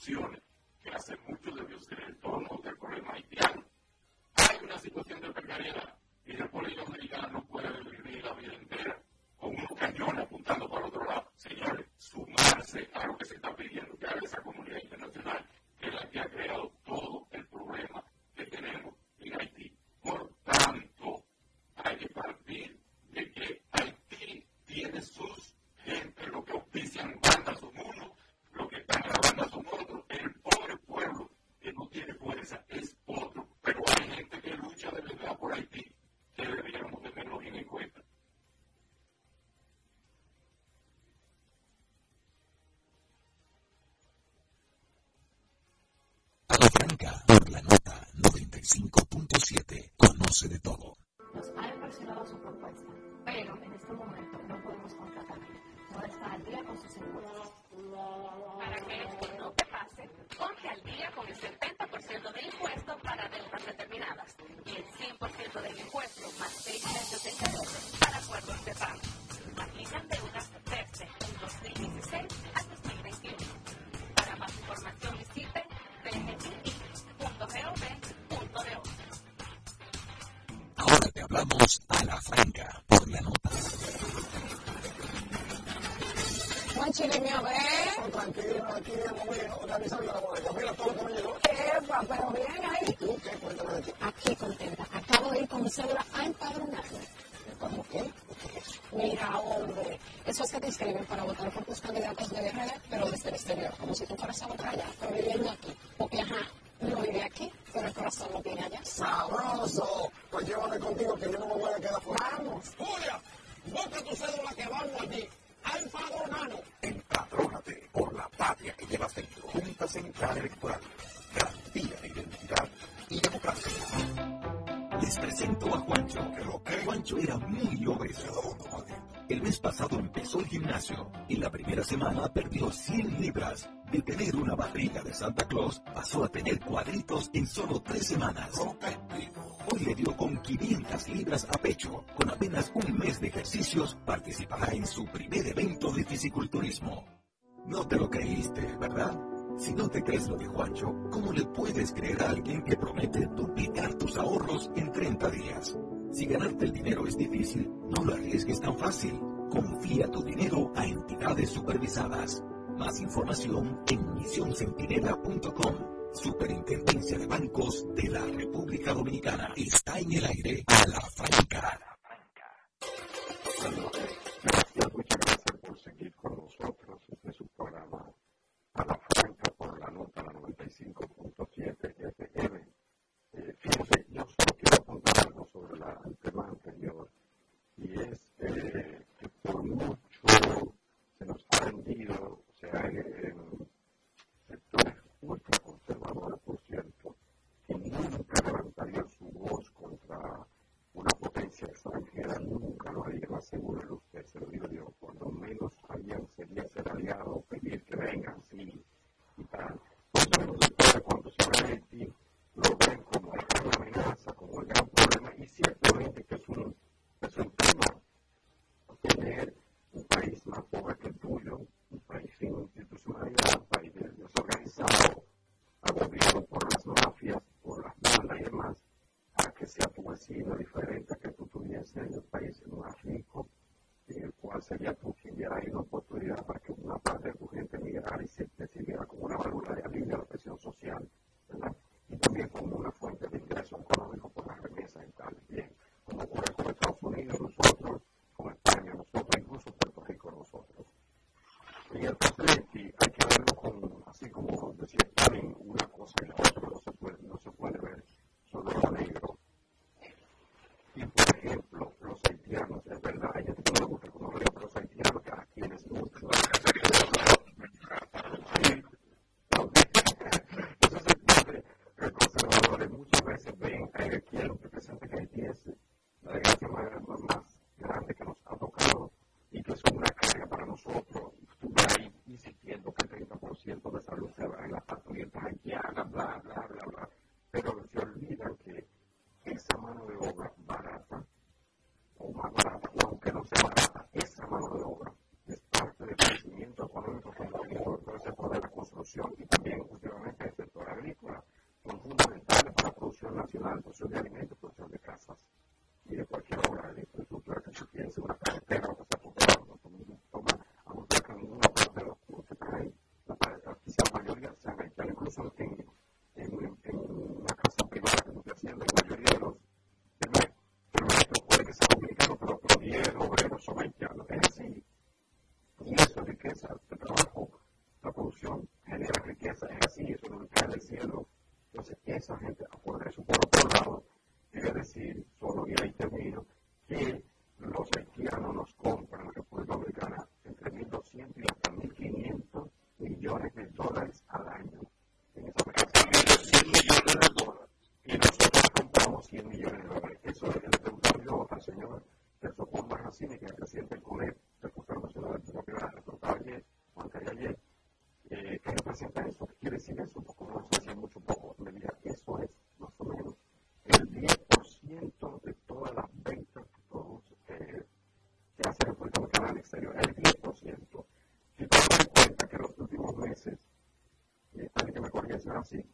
soluzione Por la nota 95.7, conoce de todo. Nos ha impresionado su propuesta, pero en este momento no podemos contratarla. No está al día con sus seguros. Hablamos a la franca por la nota. Juanchi, dime a ver. Tranquilo, aquí hemos venido organizando la bodega. Mira todo lo que me llegó. Epa, bien ahí. ¿Tú qué? Cuéntame de. Aquí contenta. Acabo de ir con mi cédula a empadronarme. ¿Cómo qué? Mira, hombre, eso es que te inscriben para votar por tus candidatos de RD, pero desde el exterior, como si tú fueras a votar allá, pero viviendo aquí. Porque, ajá, uno vive aquí, pero el corazón lo tiene allá. ¡Sabroso! Llévame contigo que yo no me voy a quedar fuera. Vamos. Julia, bota tu cédula que vamos allí. A empadronarnos. Empadrónate por la patria que llevas dentro. Junta Central Electoral. Garantía de identidad y democracia. Les presento a Juancho. Juancho era muy obeso. El mes pasado empezó el gimnasio y la primera semana perdió 100 libras. De tener una barriga de Santa Claus pasó a tener cuadritos en solo tres semanas. Hoy le dio con 500 libras a pecho. Con apenas un mes de ejercicios participará en su primer evento de fisiculturismo. No te lo creíste, ¿verdad? Si no te crees lo de Juancho, ¿cómo le puedes creer a alguien que promete duplicar tus ahorros en 30 días? Si ganarte el dinero es difícil, no lo arriesgues tan fácil. Confía tu dinero a entidades supervisadas. Más información en misioncentinela.com. Superintendencia de Bancos de la República Dominicana. Está en el aire a la franca. Gracias, muchas gracias por seguir con nosotros. Este es su programa a la franca por la nota la 95.7 FM. Eh, fíjense, yo solo quiero apuntar algo sobre la, el tema anterior y es eh, que por mucho se nos ha vendido, o sea, en, en sectores ultraconservadores, por cierto, que nunca levantarían su voz contra una potencia extranjera, nunca lo harían, asegúrelo usted, se lo digo yo, por lo menos harían, sería ser aliado, pedir que vengan, sí, y tal. Entonces, los sectores cuando se habla de Haití, lo ven como la gran amenaza, como el gran problema, y ciertamente que es un, es un tema tener un país más pobre que el tuyo, país sin institucionalidad, un país desorganizado, agobiado por las mafias, por las bandas y demás, a que sea tu vecino diferente a que tú tuvieses en el país más rico, en el cual sería tú quien diera ahí una oportunidad para que una parte de tu gente migrara y se te sirviera como una válvula de alivio a la presión social, ¿verdad? Y también como una fuente de ingreso económico por las remesas y tal. Bien, como ocurre con Estados Unidos, nosotros, con España, nosotros, incluso Puerto Rico, nosotros. La desgracia más, más grande que nos ha tocado y que es una carga para nosotros. Estuve ahí insistiendo que el 30% de salud se va en las factorías haitianas, bla, bla, bla, bla. Pero se olvidan que esa mano de obra barata, o más barata, o aunque no sea barata, esa mano de obra es parte del crecimiento económico que todo el sector de la construcción y también últimamente el sector agrícola, son fundamentales para la producción nacional, producción de alimentos, producción de casas y de cualquier obra de infraestructura que se piense, una carretera, lo que sea, porque no toma a buscar que ninguna parte de los que están ahí, la, quizá la mayoría sean Merci.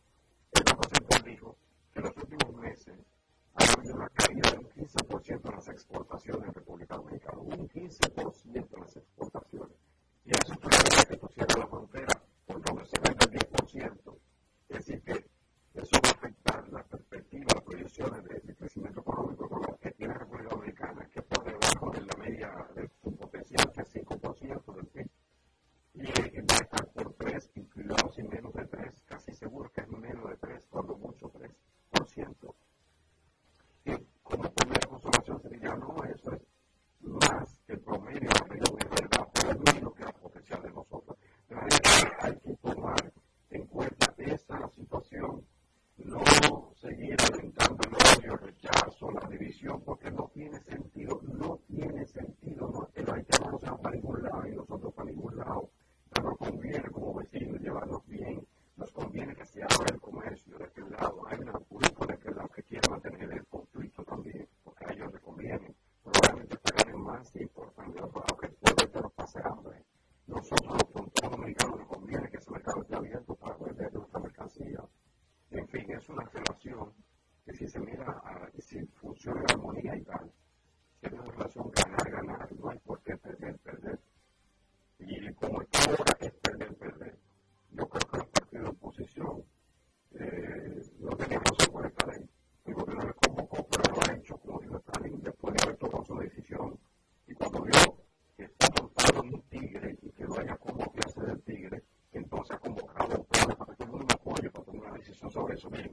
resumen.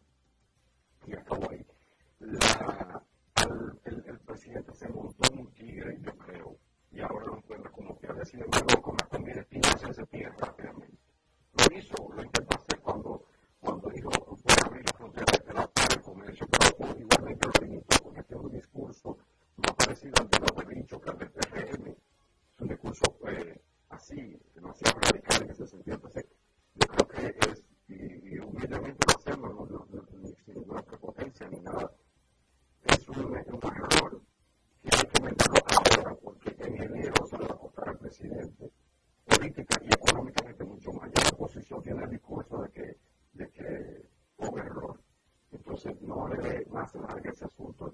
con le master che si è assunto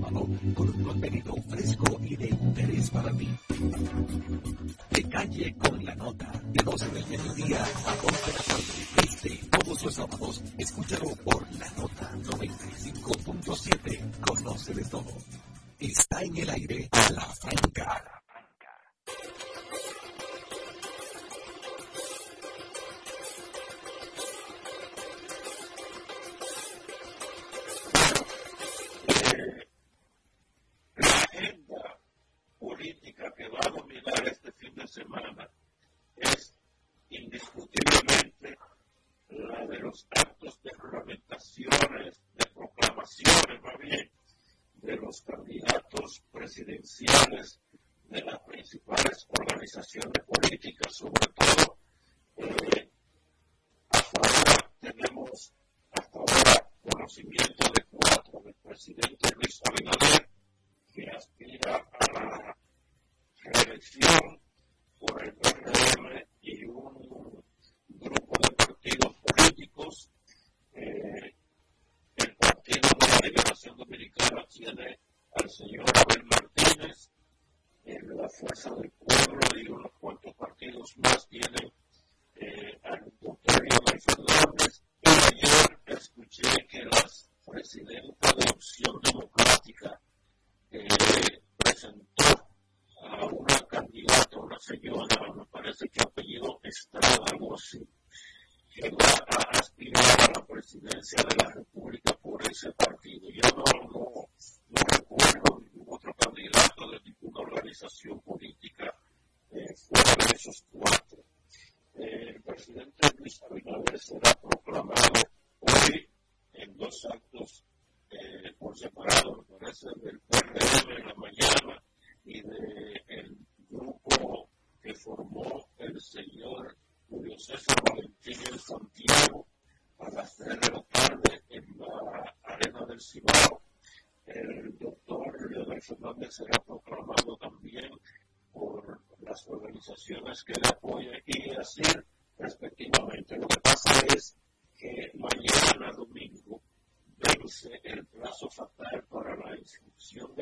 con un contenido fresco y de interés para ti. excellent donde será proclamado también por las organizaciones que le apoyan y así respectivamente. Lo que pasa es que mañana domingo vence el plazo fatal para la inscripción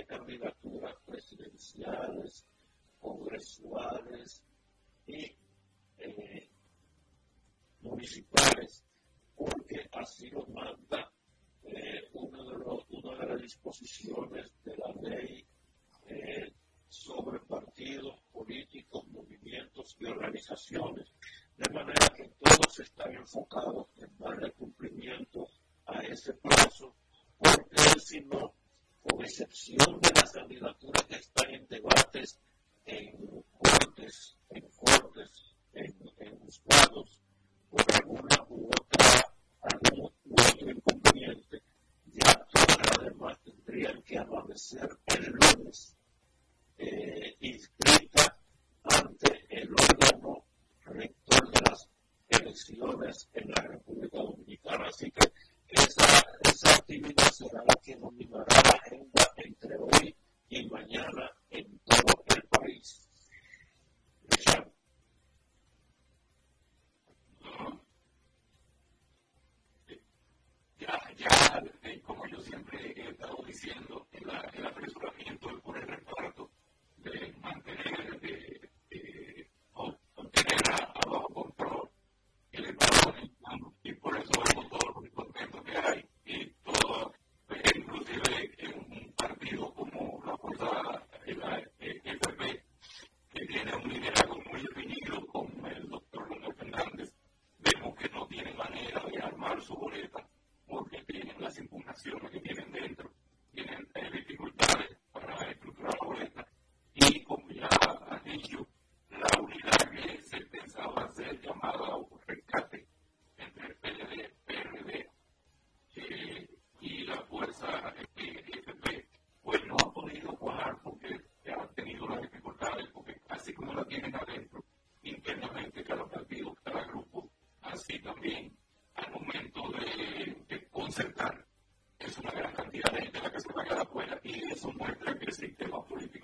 sempre tem uma política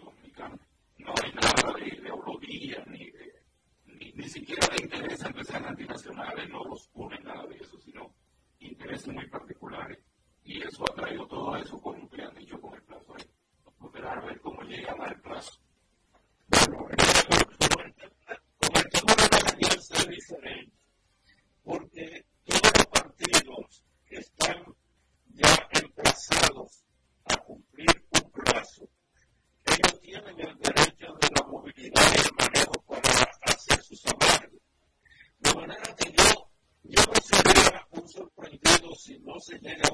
sitting in a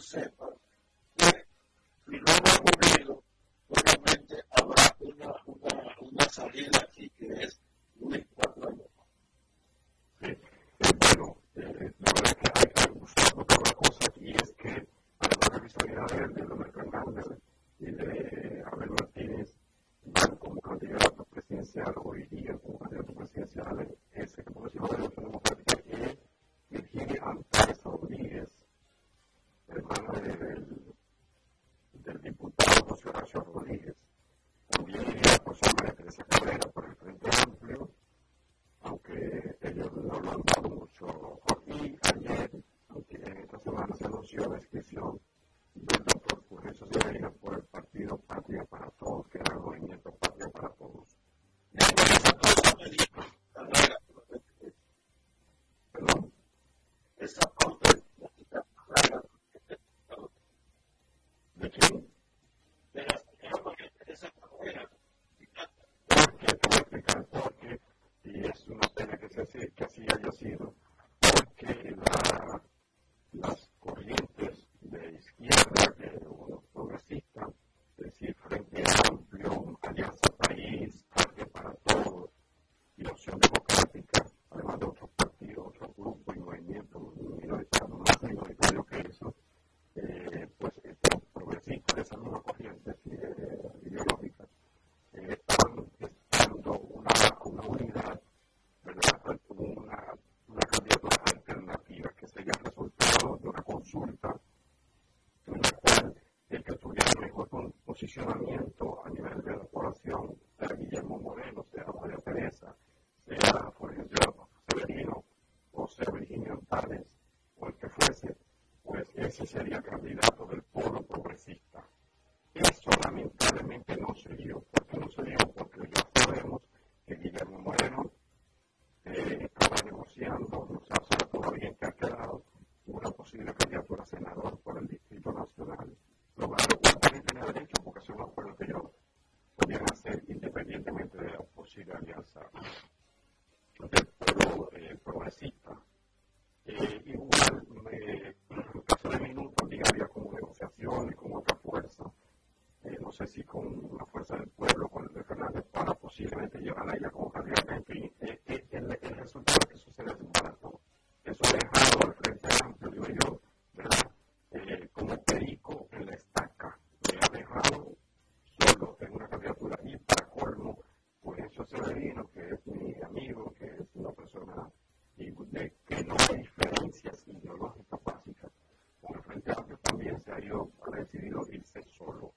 percent información, descripción, verlo por redes sociales posicionamiento a nivel de la población, sea Guillermo Morelos, sea María Teresa, sea Jorge Severino, o sea Virginia Antares, o el que fuese, pues ese sería candidato. llevan a ella como candidata en fin, es el, el resultado que sucede es un barato. Eso ha dejado al frente amplio, digo yo, ¿verdad? Eh, como perico en la estaca, le ha dejado solo en una candidatura y para colmo, pues eso se le vino, que es mi amigo, que es una persona y que no hay diferencias ideológicas básicas. Con el frente amplio también se ha ido, ha decidido irse solo.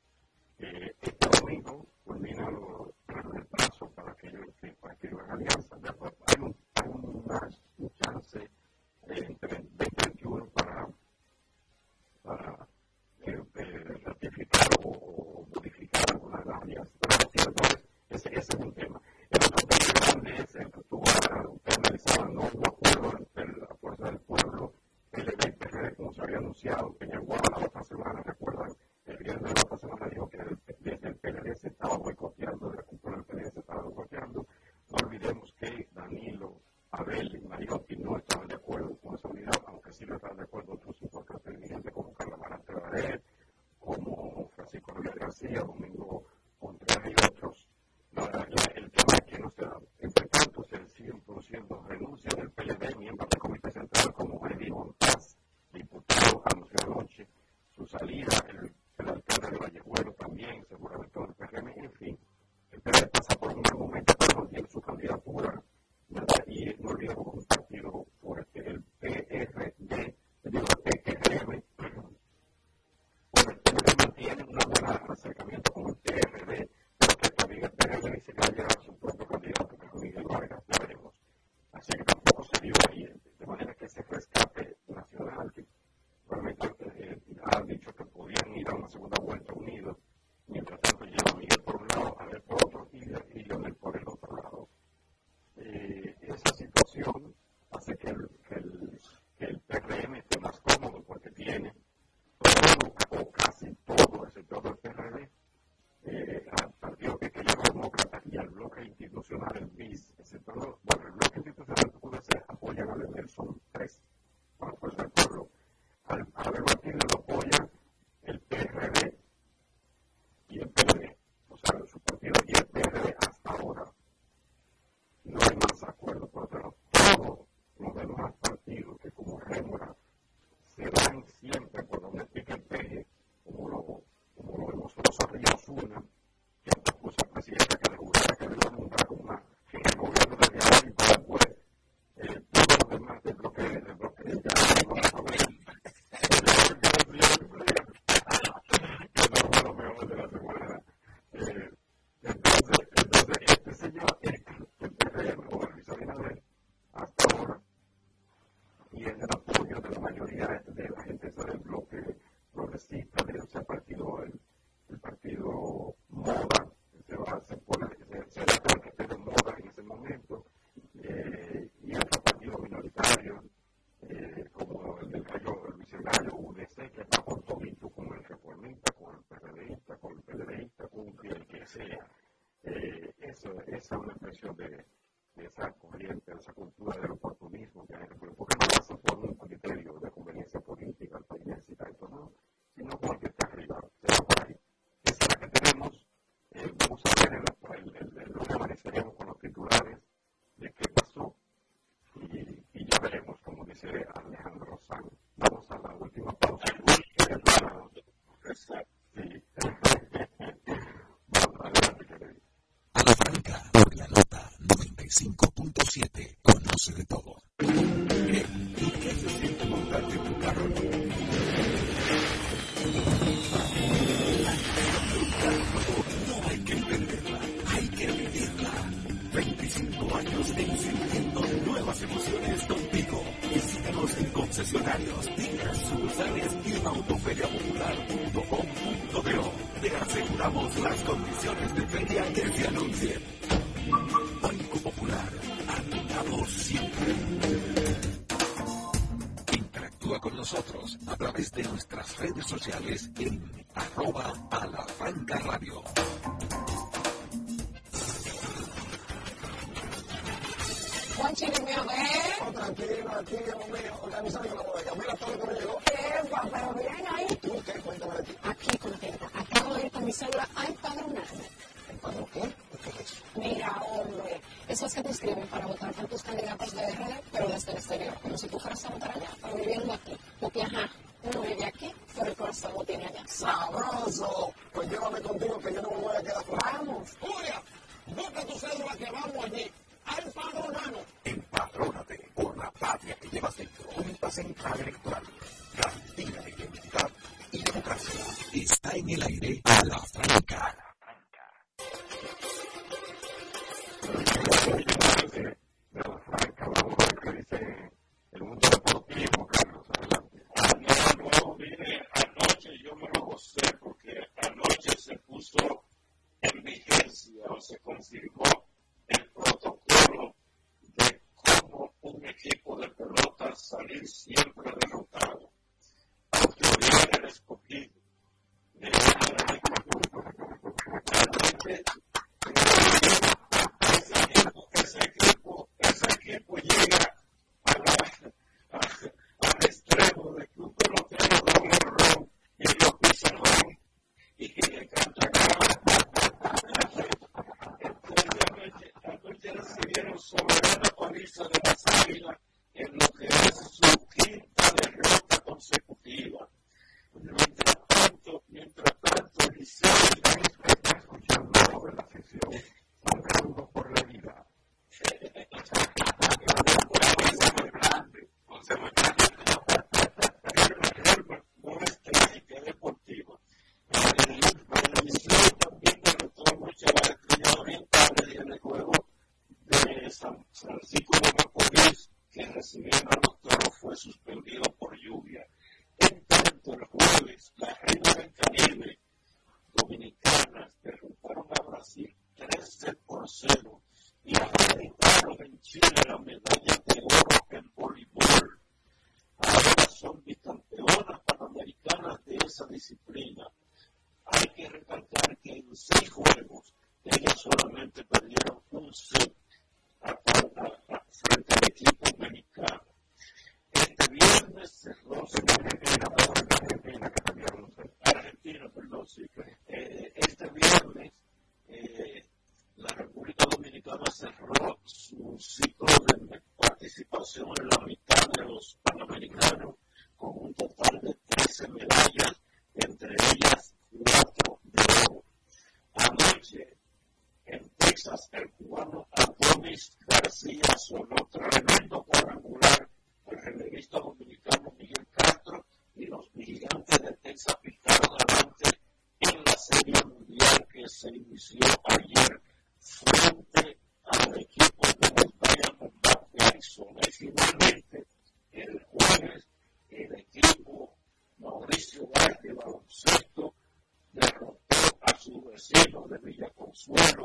Danilo, Abel y María Sudah. esa una expresión de, esa corriente, de esa cultura del oportunismo que hay en la inscriben para votar por tus candidatos de RD, pero desde el exterior, como si tú fueras a votar allá, pero viviendo aquí. el cubano Adonis García Soló, tremendo cuadrangular, el relevista dominicano Miguel Castro y los vigilantes de Texas picaron adelante en la Serie Mundial que se inició ayer frente al equipo de los Diamondbacks de Arizona. Y finalmente, el jueves, el equipo Mauricio Vázquez de baloncesto derrotó a su vecino de Villa Consuelo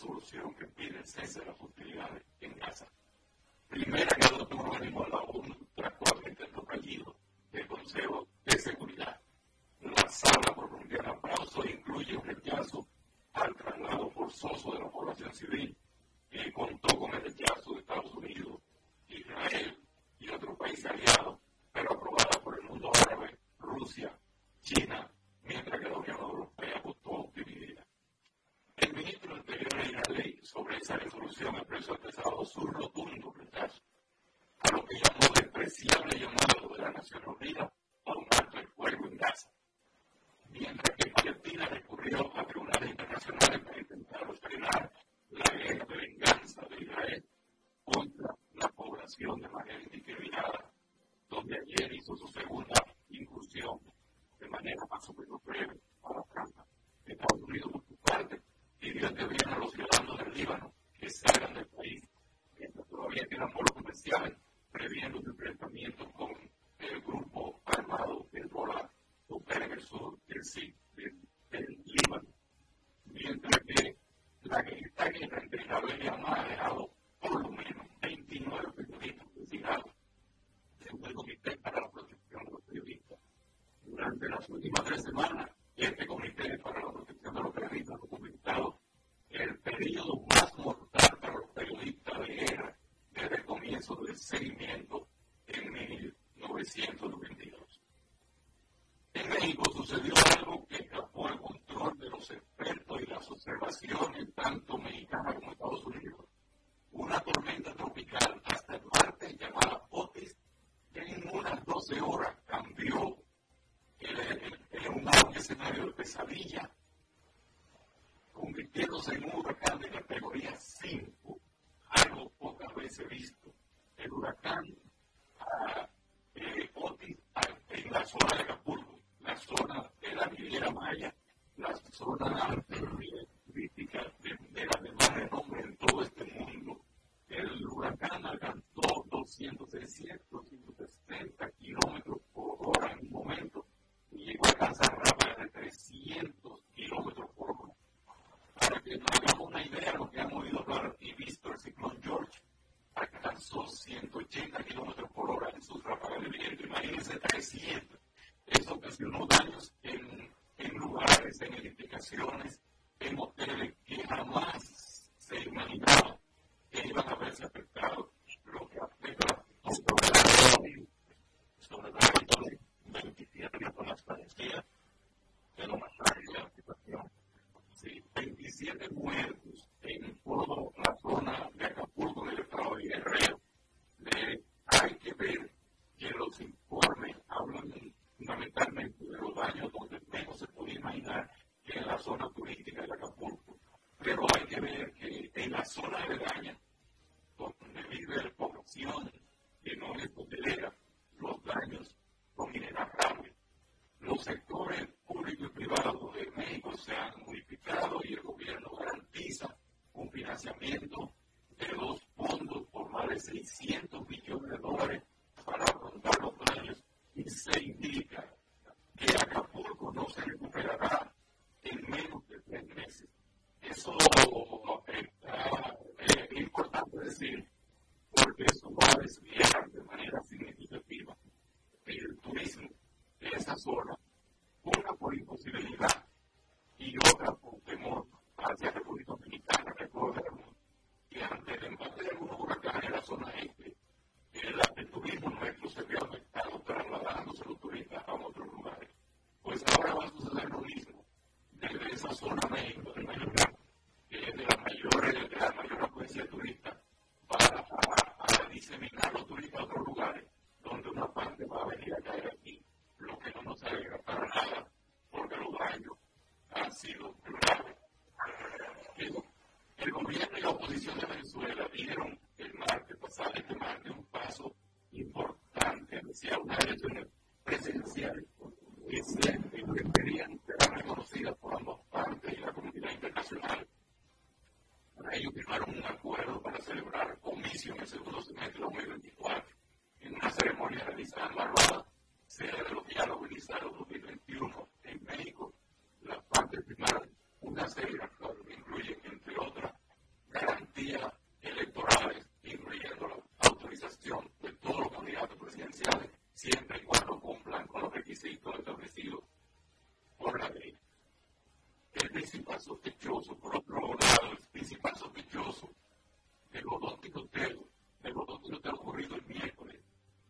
resolución que pide el César reducción al precio del pescado sur rotundo. tiene buen Florida. ですよね。sospechoso, corroborado, el principal sospechoso del bodón tiroteo, del bodón tiroteo ocurrido el miércoles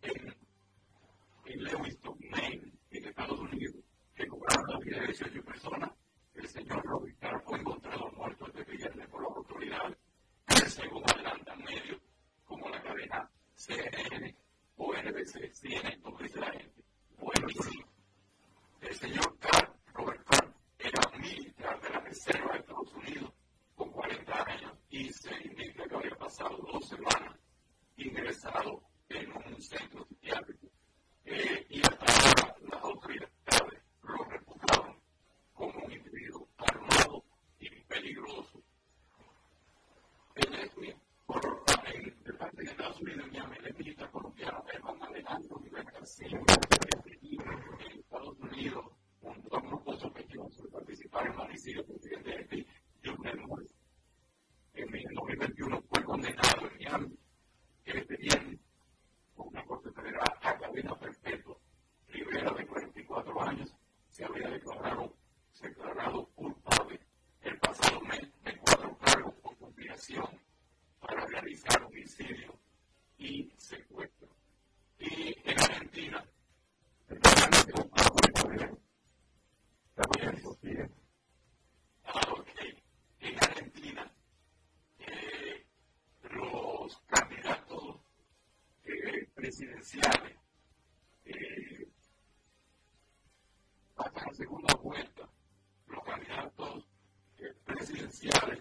en, Lewiston, Maine, en Estados Unidos, que cobraron la vida de 18 personas, el señor Robert Carr fue encontrado muerto este viernes por las autoridades, según adelantan medios como la cadena CNN o NBC, CNN realizar homicidio y secuestro. Y en Argentina, el parlamento Ah, ok. En Argentina, eh, los candidatos eh, presidenciales eh, pasan a segunda vuelta. Los candidatos eh, presidenciales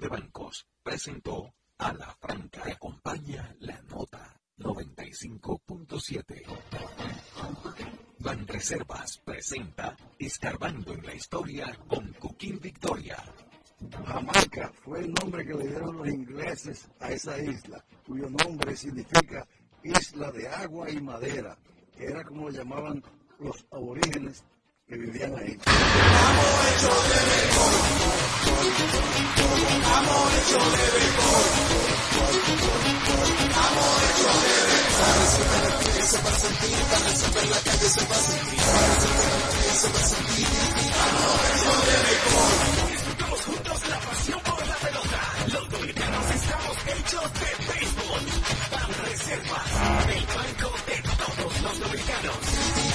De Bancos presentó a la franca acompaña la nota 95.7. Van Reservas presenta Escarbando en la historia con Coquín Victoria. Jamaica fue el nombre que le dieron los ingleses a esa isla, cuyo nombre significa isla de agua y madera. Era como llamaban se va a sentir, para en la calle se va a sentir, para en la calle se va a sentir, de béisbol. Disfrutamos juntos la pasión por la pelota, los dominicanos estamos hechos de béisbol. Pan Reservas, el banco de todos los dominicanos.